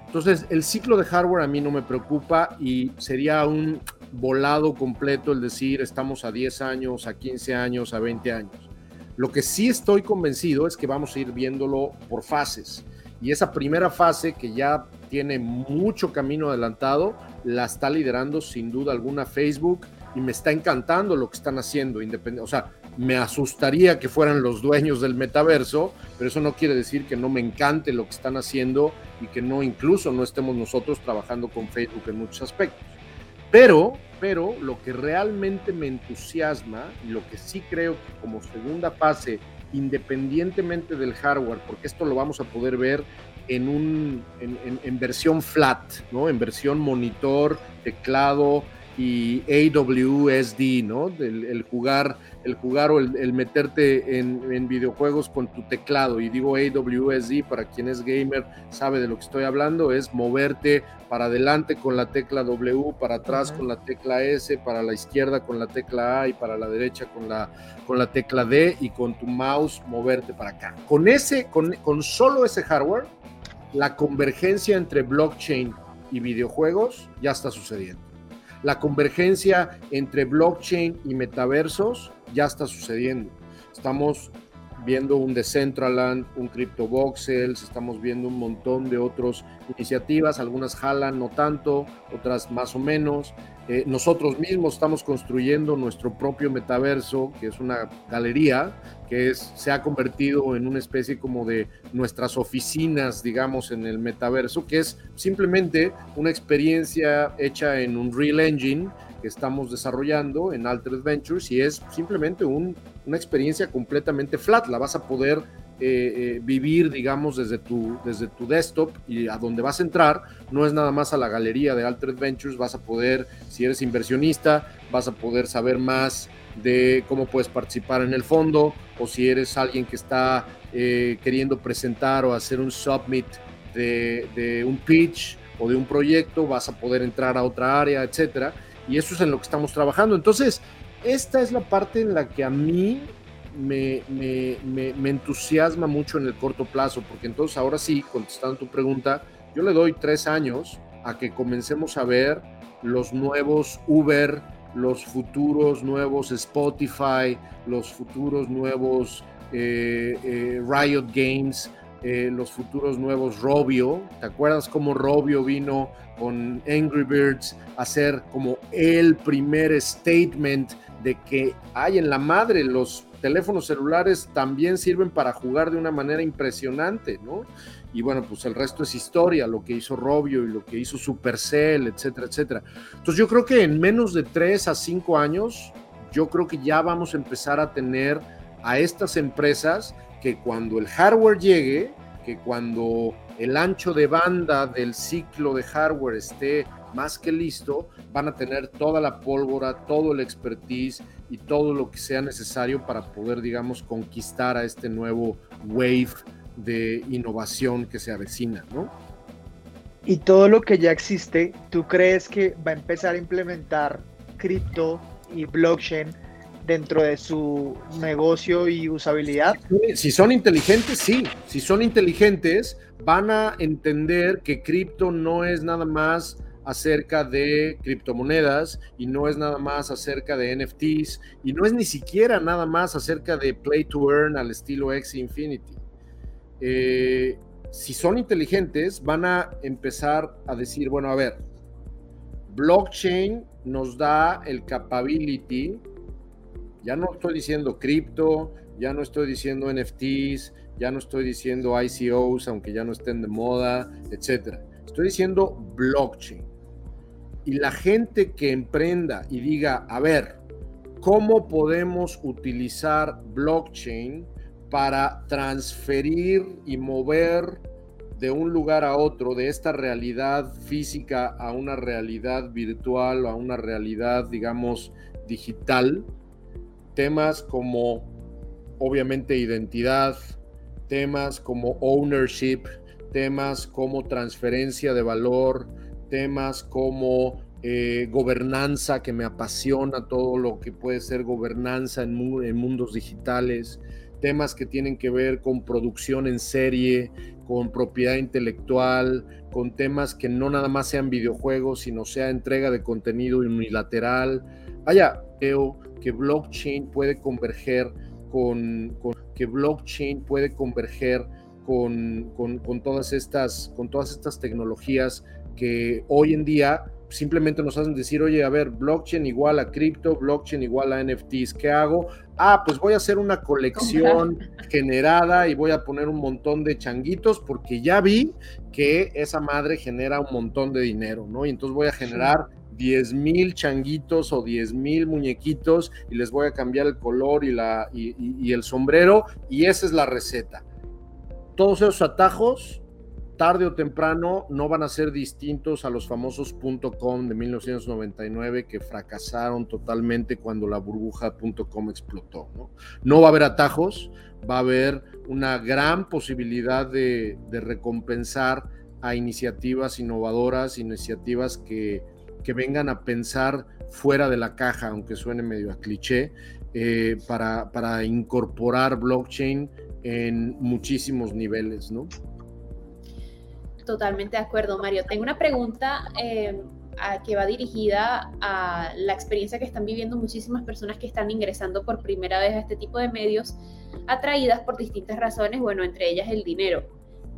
Entonces, el ciclo de hardware a mí no me preocupa y sería un volado completo el decir estamos a 10 años, a 15 años, a 20 años. Lo que sí estoy convencido es que vamos a ir viéndolo por fases. Y esa primera fase que ya tiene mucho camino adelantado, la está liderando sin duda alguna Facebook y me está encantando lo que están haciendo. O sea, me asustaría que fueran los dueños del metaverso, pero eso no quiere decir que no me encante lo que están haciendo y que no incluso no estemos nosotros trabajando con Facebook en muchos aspectos. Pero, pero lo que realmente me entusiasma y lo que sí creo que como segunda fase, independientemente del hardware, porque esto lo vamos a poder ver en, un, en, versión flat, ¿no? en versión monitor, teclado, y AWSD, ¿no? El, jugar, el jugar o el, meterte en, videojuegos con tu teclado. Y digo AWSD, para quien es gamer sabe de lo que estoy hablando, es moverte para adelante con la tecla W, para atrás con la tecla S, para la izquierda con la tecla A y para la derecha con la, con la tecla D y con tu mouse moverte para acá. Con ese, con, con solo ese hardware, la convergencia entre blockchain y videojuegos ya está sucediendo. La convergencia entre blockchain y metaversos ya está sucediendo. Estamos viendo un Decentraland, un CryptoVoxels, estamos viendo un montón de otras iniciativas, algunas jalan no tanto, otras más o menos. Eh, nosotros mismos estamos construyendo nuestro propio metaverso, que es una galería que es, se ha convertido en una especie como de nuestras oficinas, digamos, en el metaverso, que es simplemente una experiencia hecha en un Real Engine que estamos desarrollando en Altered Ventures y es simplemente una experiencia completamente flat. La vas a poder eh, eh, vivir, digamos, desde tu, desde tu desktop y a donde vas a entrar, no es nada más a la galería de Altered Ventures, vas a poder, si eres inversionista, vas a poder saber más de cómo puedes participar en el fondo o si eres alguien que está eh, queriendo presentar o hacer un submit de, un pitch o de un proyecto, vas a poder entrar a otra área, etcétera. Y eso es en lo que estamos trabajando. Entonces, esta es la parte en la que a mí me, me, entusiasma mucho en el corto plazo, porque entonces ahora sí, contestando tu pregunta, yo le doy tres años a que comencemos a ver los nuevos Uber, los futuros nuevos Spotify, los futuros nuevos eh, eh, Riot Games, eh, los futuros nuevos Robio. ¿Te acuerdas cómo Robio vino con Angry Birds a hacer como el primer statement de que hay en la madre los teléfonos celulares también sirven para jugar de una manera impresionante, ¿no? Y bueno, pues el resto es historia, lo que hizo Robio y lo que hizo Supercell, etcétera, etcétera. Entonces yo creo que en menos de tres a cinco años, yo creo que ya vamos a empezar a tener a estas empresas que cuando el hardware llegue, que cuando el ancho de banda del ciclo de hardware esté más que listo, van a tener toda la pólvora, todo el expertise y todo lo que sea necesario para poder, digamos, conquistar a este nuevo wave de innovación que se avecina, ¿no? Y todo lo que ya existe, ¿tú crees que va a empezar a implementar cripto y blockchain dentro de su negocio y usabilidad? Si son inteligentes, sí. Si son inteligentes, van a entender que cripto no es nada más acerca de criptomonedas y no es nada más acerca de NFTs y no es ni siquiera nada más acerca de play to earn al estilo X Infinity. Eh, si son inteligentes, van a empezar a decir, bueno, a ver, blockchain nos da el capability, ya no estoy diciendo cripto, ya no estoy diciendo NFTs, ya no estoy diciendo ICOs, aunque ya no estén de moda, etcétera. Estoy diciendo blockchain. Y la gente que emprenda y diga, a ver, ¿cómo podemos utilizar blockchain para transferir y mover de un lugar a otro, de esta realidad física a una realidad virtual, a una realidad, digamos, digital, temas como, obviamente, identidad, temas como ownership, temas como transferencia de valor, temas como eh, gobernanza, que me apasiona todo lo que puede ser gobernanza en mundos digitales, temas que tienen que ver con producción en serie, con propiedad intelectual, con temas que no nada más sean videojuegos, sino sea entrega de contenido unilateral. Vaya, creo que blockchain puede converger con, que blockchain puede converger con, con, todas estas, con todas estas tecnologías que hoy en día simplemente nos hacen decir, oye, a ver, blockchain igual a cripto, blockchain igual a NFTs, ¿qué hago? Ah, pues voy a hacer una colección generada y voy a poner un montón de changuitos porque ya vi que esa madre genera un montón de dinero, ¿no? Y entonces voy a generar 10 mil changuitos o 10 mil muñequitos y les voy a cambiar el color y, la, y el sombrero y esa es la receta. Todos esos atajos tarde o temprano no van a ser distintos a los famosos .com de 1999 que fracasaron totalmente cuando la burbuja .com explotó. ¿no? no va a haber atajos, va a haber una gran posibilidad de, recompensar a iniciativas innovadoras, iniciativas que, vengan a pensar fuera de la caja, aunque suene medio a cliché, eh, para, para incorporar blockchain en muchísimos niveles, ¿no? Totalmente de acuerdo, Mario. Tengo una pregunta eh, que va dirigida a la experiencia que están viviendo muchísimas personas que están ingresando por primera vez a este tipo de medios, atraídas por distintas razones, bueno, entre ellas el dinero.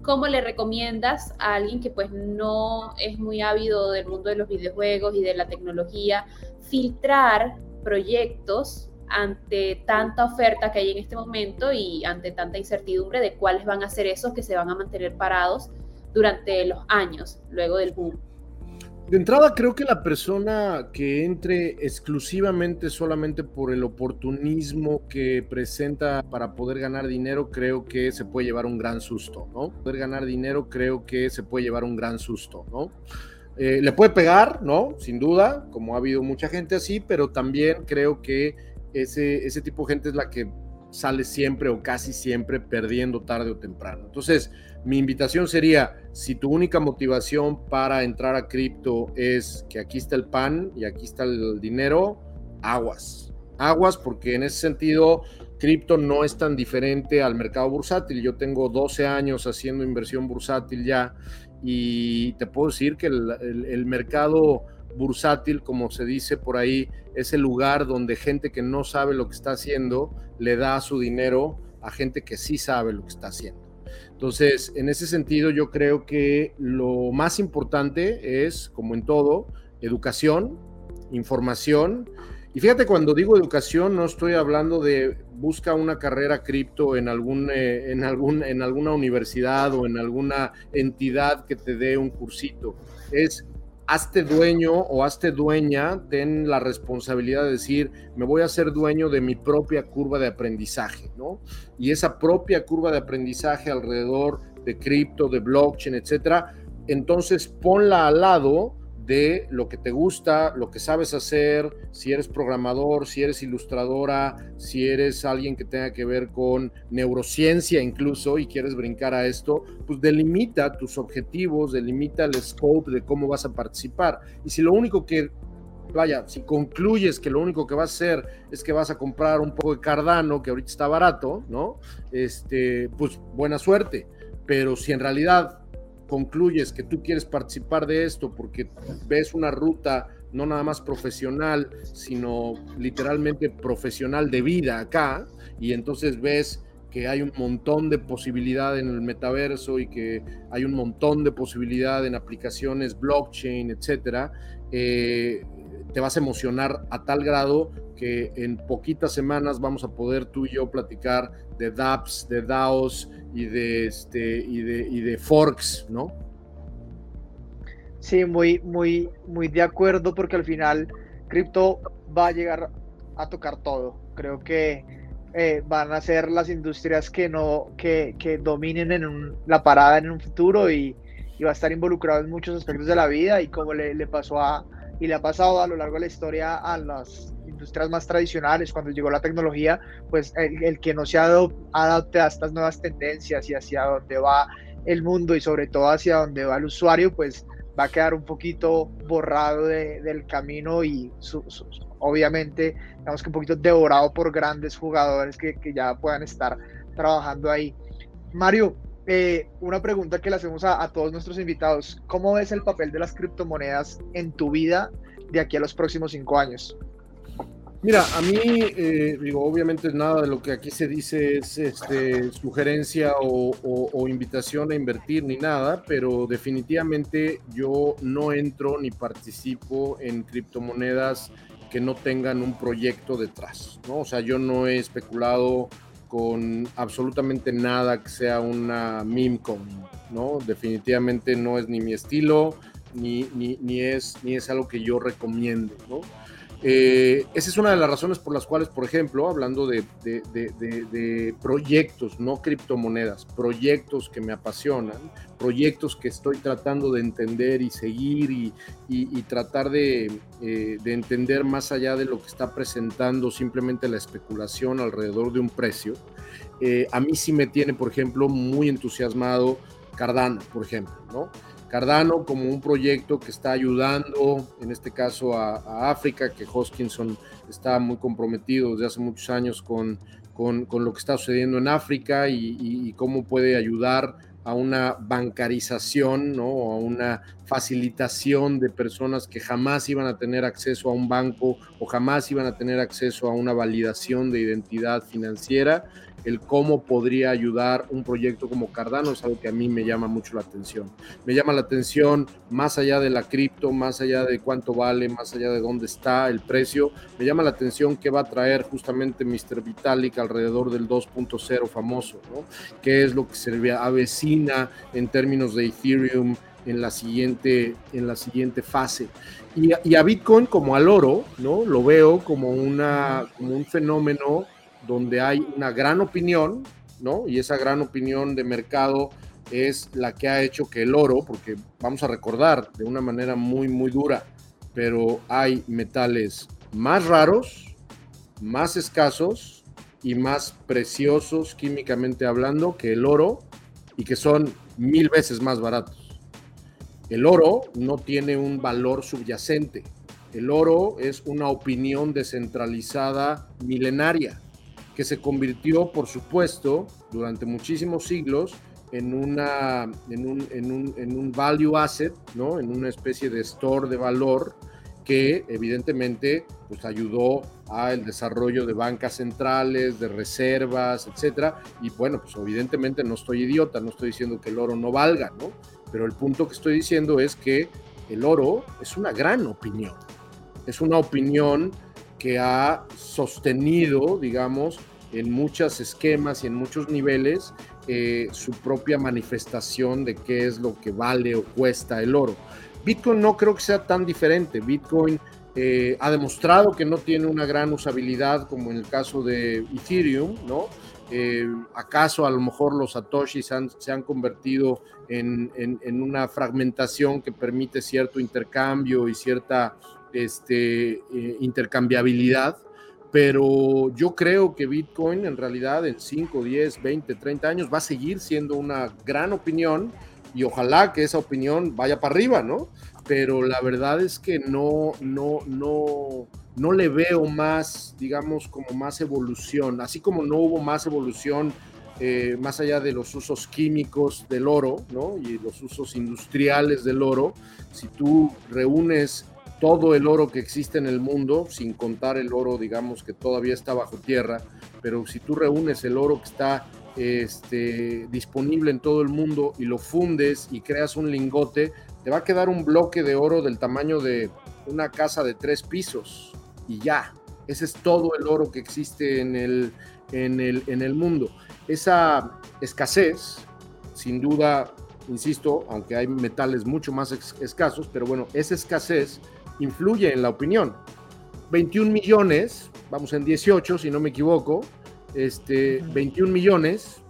¿Cómo le recomiendas a alguien que pues no es muy ávido del mundo de los videojuegos y de la tecnología filtrar proyectos ante tanta oferta que hay en este momento y ante tanta incertidumbre de cuáles van a ser esos que se van a mantener parados durante los años luego del boom? De entrada, creo que la persona que entre exclusivamente solamente por el oportunismo que presenta para poder ganar dinero, creo que se puede llevar un gran susto, ¿no? Poder ganar dinero, creo que se puede llevar un gran susto, ¿no? Eh, le puede pegar, ¿no? Sin duda, como ha habido mucha gente así, pero también creo que ese, ese tipo de gente es la que sale siempre o casi siempre perdiendo tarde o temprano. Entonces, mi invitación sería, si tu única motivación para entrar a cripto es que aquí está el pan y aquí está el dinero, aguas. Aguas porque en ese sentido cripto no es tan diferente al mercado bursátil. Yo tengo 12 años haciendo inversión bursátil ya y te puedo decir que el mercado bursátil, como se dice por ahí, es el lugar donde gente que no sabe lo que está haciendo le da su dinero a gente que sí sabe lo que está haciendo. Entonces, en ese sentido, yo creo que lo más importante es, como en todo, educación, información. Y fíjate, cuando digo educación, no estoy hablando de busca una carrera cripto en, algún, eh, en, algún, en alguna universidad o en alguna entidad que te dé un cursito. Es hazte dueño o hazte dueña, ten la responsabilidad de decir, me voy a ser dueño de mi propia curva de aprendizaje, ¿no? Y esa propia curva de aprendizaje alrededor de cripto, de blockchain, etcétera, entonces ponla al lado de lo que te gusta, lo que sabes hacer, si eres programador, si eres ilustradora, si eres alguien que tenga que ver con neurociencia incluso y quieres brincar a esto, pues delimita tus objetivos, delimita el scope de cómo vas a participar. Y si lo único que vaya, si concluyes que lo único que vas a hacer es que vas a comprar un poco de Cardano, que ahorita está barato, ¿no? Este, pues buena suerte. Pero si en realidad concluyes que tú quieres participar de esto porque ves una ruta no nada más profesional, sino literalmente profesional de vida acá, y entonces ves que hay un montón de posibilidad en el metaverso y que hay un montón de posibilidad en aplicaciones blockchain, etcétera, eh, te vas a emocionar a tal grado que en poquitas semanas vamos a poder tú y yo platicar de dApps, de DAOs y de, este, y de, y de forks, ¿no? Sí, muy, muy, muy de acuerdo porque al final cripto va a llegar a tocar todo. Creo que eh, van a ser las industrias que no, que, que dominen en la parada en un futuro y, va a estar involucrado en muchos aspectos de la vida y como le pasó a, y le ha pasado a lo largo de la historia a las industrias más tradicionales, cuando llegó la tecnología, pues el, que no se adapte a estas nuevas tendencias y hacia dónde va el mundo y sobre todo hacia dónde va el usuario, pues va a quedar un poquito borrado del camino y obviamente, digamos que un poquito devorado por grandes jugadores que, que ya puedan estar trabajando ahí. Mario, eh, una pregunta que le hacemos a, todos nuestros invitados. ¿Cómo ves el papel de las criptomonedas en tu vida de aquí a los próximos cinco años? Mira, a mí, eh, digo, obviamente nada de lo que aquí se dice es este, sugerencia o, o, invitación a invertir ni nada, pero definitivamente yo no entro ni participo en criptomonedas que no tengan un proyecto detrás, ¿no? O sea, yo no he especulado con absolutamente nada que sea una meme ¿no? Definitivamente no es ni mi estilo, ni, ni, ni, es, ni es algo que yo recomiendo, ¿no? Eh, esa es una de las razones por las cuales, por ejemplo, hablando de, proyectos, no criptomonedas, proyectos que me apasionan, proyectos que estoy tratando de entender y seguir y, tratar eh, de, entender más allá de lo que está presentando simplemente la especulación alrededor de un precio, eh, a mí sí me tiene, por ejemplo, muy entusiasmado Cardano, por ejemplo, ¿no? Cardano como un proyecto que está ayudando, en este caso a, África, que Hoskinson está muy comprometido desde hace muchos años con, con, lo que está sucediendo en África y, cómo puede ayudar a una bancarización, ¿no? a una facilitación de personas que jamás iban a tener acceso a un banco o jamás iban a tener acceso a una validación de identidad financiera el cómo podría ayudar un proyecto como Cardano es algo que a mí me llama mucho la atención. Me llama la atención más allá de la cripto, más allá de cuánto vale, más allá de dónde está el precio, me llama la atención qué va a traer justamente Mr. Vitalik alrededor del 2.0 famoso, ¿no? ¿Qué es lo que se avecina en términos de Ethereum? en la siguiente, en la siguiente fase. Y, a Bitcoin como al oro, ¿no? Lo veo como, una, como un fenómeno donde hay una gran opinión, ¿no? Y esa gran opinión de mercado es la que ha hecho que el oro, porque vamos a recordar de una manera muy, muy dura, pero hay metales más raros, más escasos y más preciosos químicamente hablando que el oro y que son mil veces más baratos. El oro no tiene un valor subyacente. El oro es una opinión descentralizada milenaria que se convirtió, por supuesto, durante muchísimos siglos en, una, en, un, en, un, en un value asset, ¿no? en una especie de store de valor que evidentemente pues, ayudó al desarrollo de bancas centrales, de reservas, etcétera. Y bueno, pues evidentemente no estoy idiota, no estoy diciendo que el oro no valga, ¿no? Pero el punto que estoy diciendo es que el oro es una gran opinión. Es una opinión que ha sostenido, digamos, en muchos esquemas y en muchos niveles eh, su propia manifestación de qué es lo que vale o cuesta el oro. Bitcoin no creo que sea tan diferente. Bitcoin eh, ha demostrado que no tiene una gran usabilidad como en el caso de Ethereum, ¿no? Eh, ¿Acaso a lo mejor los satoshis se han convertido en, en, una fragmentación que permite cierto intercambio y cierta este, eh, intercambiabilidad, pero yo creo que Bitcoin en realidad en 5, 10, 20, 30 años va a seguir siendo una gran opinión y ojalá que esa opinión vaya para arriba, ¿no? Pero la verdad es que no, no, no, no le veo más, digamos, como más evolución, así como no hubo más evolución eh, más allá de los usos químicos del oro, ¿no? Y los usos industriales del oro, si tú reúnes todo el oro que existe en el mundo, sin contar el oro, digamos, que todavía está bajo tierra, pero si tú reúnes el oro que está este, disponible en todo el mundo y lo fundes y creas un lingote, te va a quedar un bloque de oro del tamaño de una casa de tres pisos y ya. Ese es todo el oro que existe en el, en el, en el mundo. Esa escasez, sin duda, insisto, aunque hay metales mucho más escasos, pero bueno, esa escasez influye en la opinión. 21 millones, vamos en 18 si no me equivoco, este, 21 millones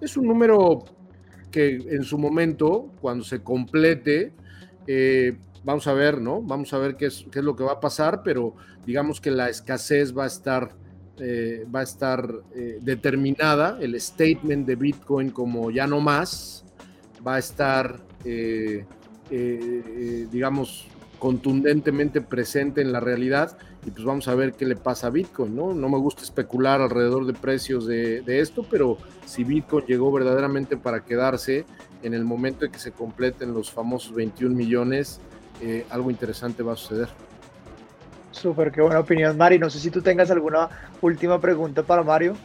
es un número que en su momento, cuando se complete, eh, vamos a ver, ¿no? Vamos a ver qué es, qué es, lo que va a pasar, pero digamos que la escasez va a estar, eh, va a estar eh, determinada, el statement de Bitcoin como ya no más, va a estar, digamos, contundentemente presente en la realidad y pues vamos a ver qué le pasa a Bitcoin, ¿no? No me gusta especular alrededor de precios de, esto, pero si Bitcoin llegó verdaderamente para quedarse en el momento en que se completen los famosos 21 millones, eh, algo interesante va a suceder. Súper, qué buena opinión, Mari. No sé si tú tengas alguna última pregunta para Mario.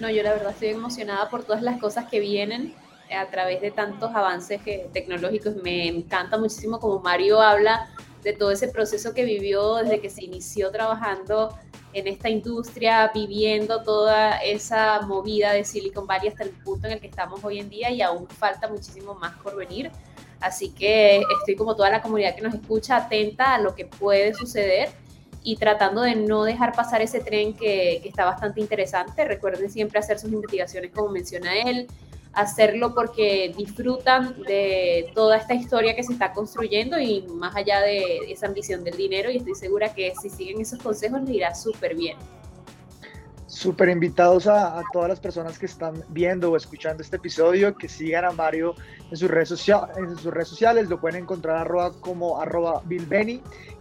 No, yo la verdad estoy emocionada por todas las cosas que vienen a través de tantos avances tecnológicos. Me encanta muchísimo como Mario habla de todo ese proceso que vivió desde que se inició trabajando en esta industria, viviendo toda esa movida de Silicon Valley hasta el punto en el que estamos hoy en día y aún falta muchísimo más por venir. Así que estoy como toda la comunidad que nos escucha atenta a lo que puede suceder y tratando de no dejar pasar ese tren que, que está bastante interesante. Recuerden siempre hacer sus investigaciones como menciona él, hacerlo porque disfrutan de toda esta historia que se está construyendo y más allá de esa ambición del dinero y estoy segura que si siguen esos consejos les irá súper bien. Súper invitados a, todas las personas que están viendo o escuchando este episodio, que sigan a Mario en sus redes, sociales, en sus redes sociales, lo pueden encontrar arroba como arroba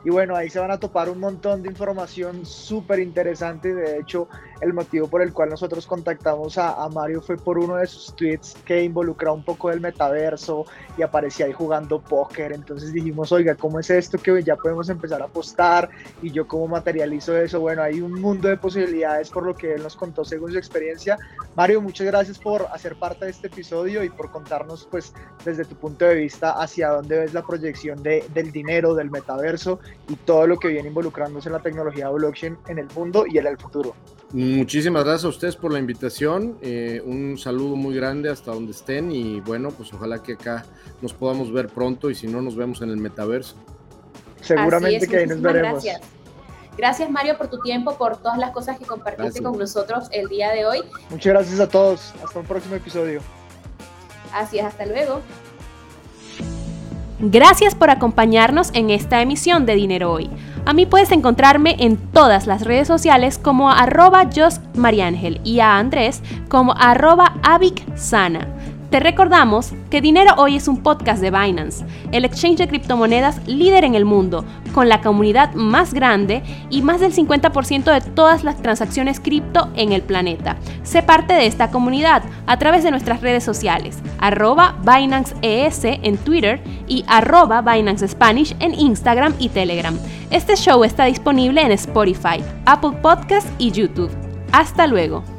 y bueno, ahí se van a topar un montón de información súper interesante. De hecho, el motivo por el cual nosotros contactamos a, Mario fue por uno de sus tweets que involucraba un poco del metaverso y aparecía ahí jugando póker. Entonces dijimos, oiga, ¿cómo es esto que ya podemos empezar a apostar? Y yo cómo materializo eso. Bueno, hay un mundo de posibilidades por lo que él nos contó según su experiencia. Mario, muchas gracias por hacer parte de este episodio y por contarnos pues desde tu punto de vista hacia dónde ves la proyección de, del dinero, del metaverso y todo lo que viene involucrándose en la tecnología blockchain en el mundo y en el futuro. Muchísimas gracias a ustedes por la invitación. Eh, un saludo muy grande hasta donde estén y bueno, pues ojalá que acá nos podamos ver pronto y si no nos vemos en el metaverso. Seguramente que ahí nos veremos. Gracias. Gracias Mario por tu tiempo, por todas las cosas que compartiste con nosotros el día de hoy. Muchas gracias a todos. Hasta un próximo episodio. Así es, hasta luego. Gracias por acompañarnos en esta emisión de Dinero Hoy. A mí puedes encontrarme en todas las redes sociales como arroba Mariángel y a Andrés como arroba Sana. Te recordamos que Dinero Hoy es un podcast de Binance, el exchange de criptomonedas líder en el mundo, con la comunidad más grande y más del 50% de todas las transacciones cripto en el planeta. Sé parte de esta comunidad a través de nuestras redes sociales, arroba Binance ES en Twitter y arroba Binance Spanish en Instagram y Telegram. Este show está disponible en Spotify, Apple Podcasts y YouTube. Hasta luego.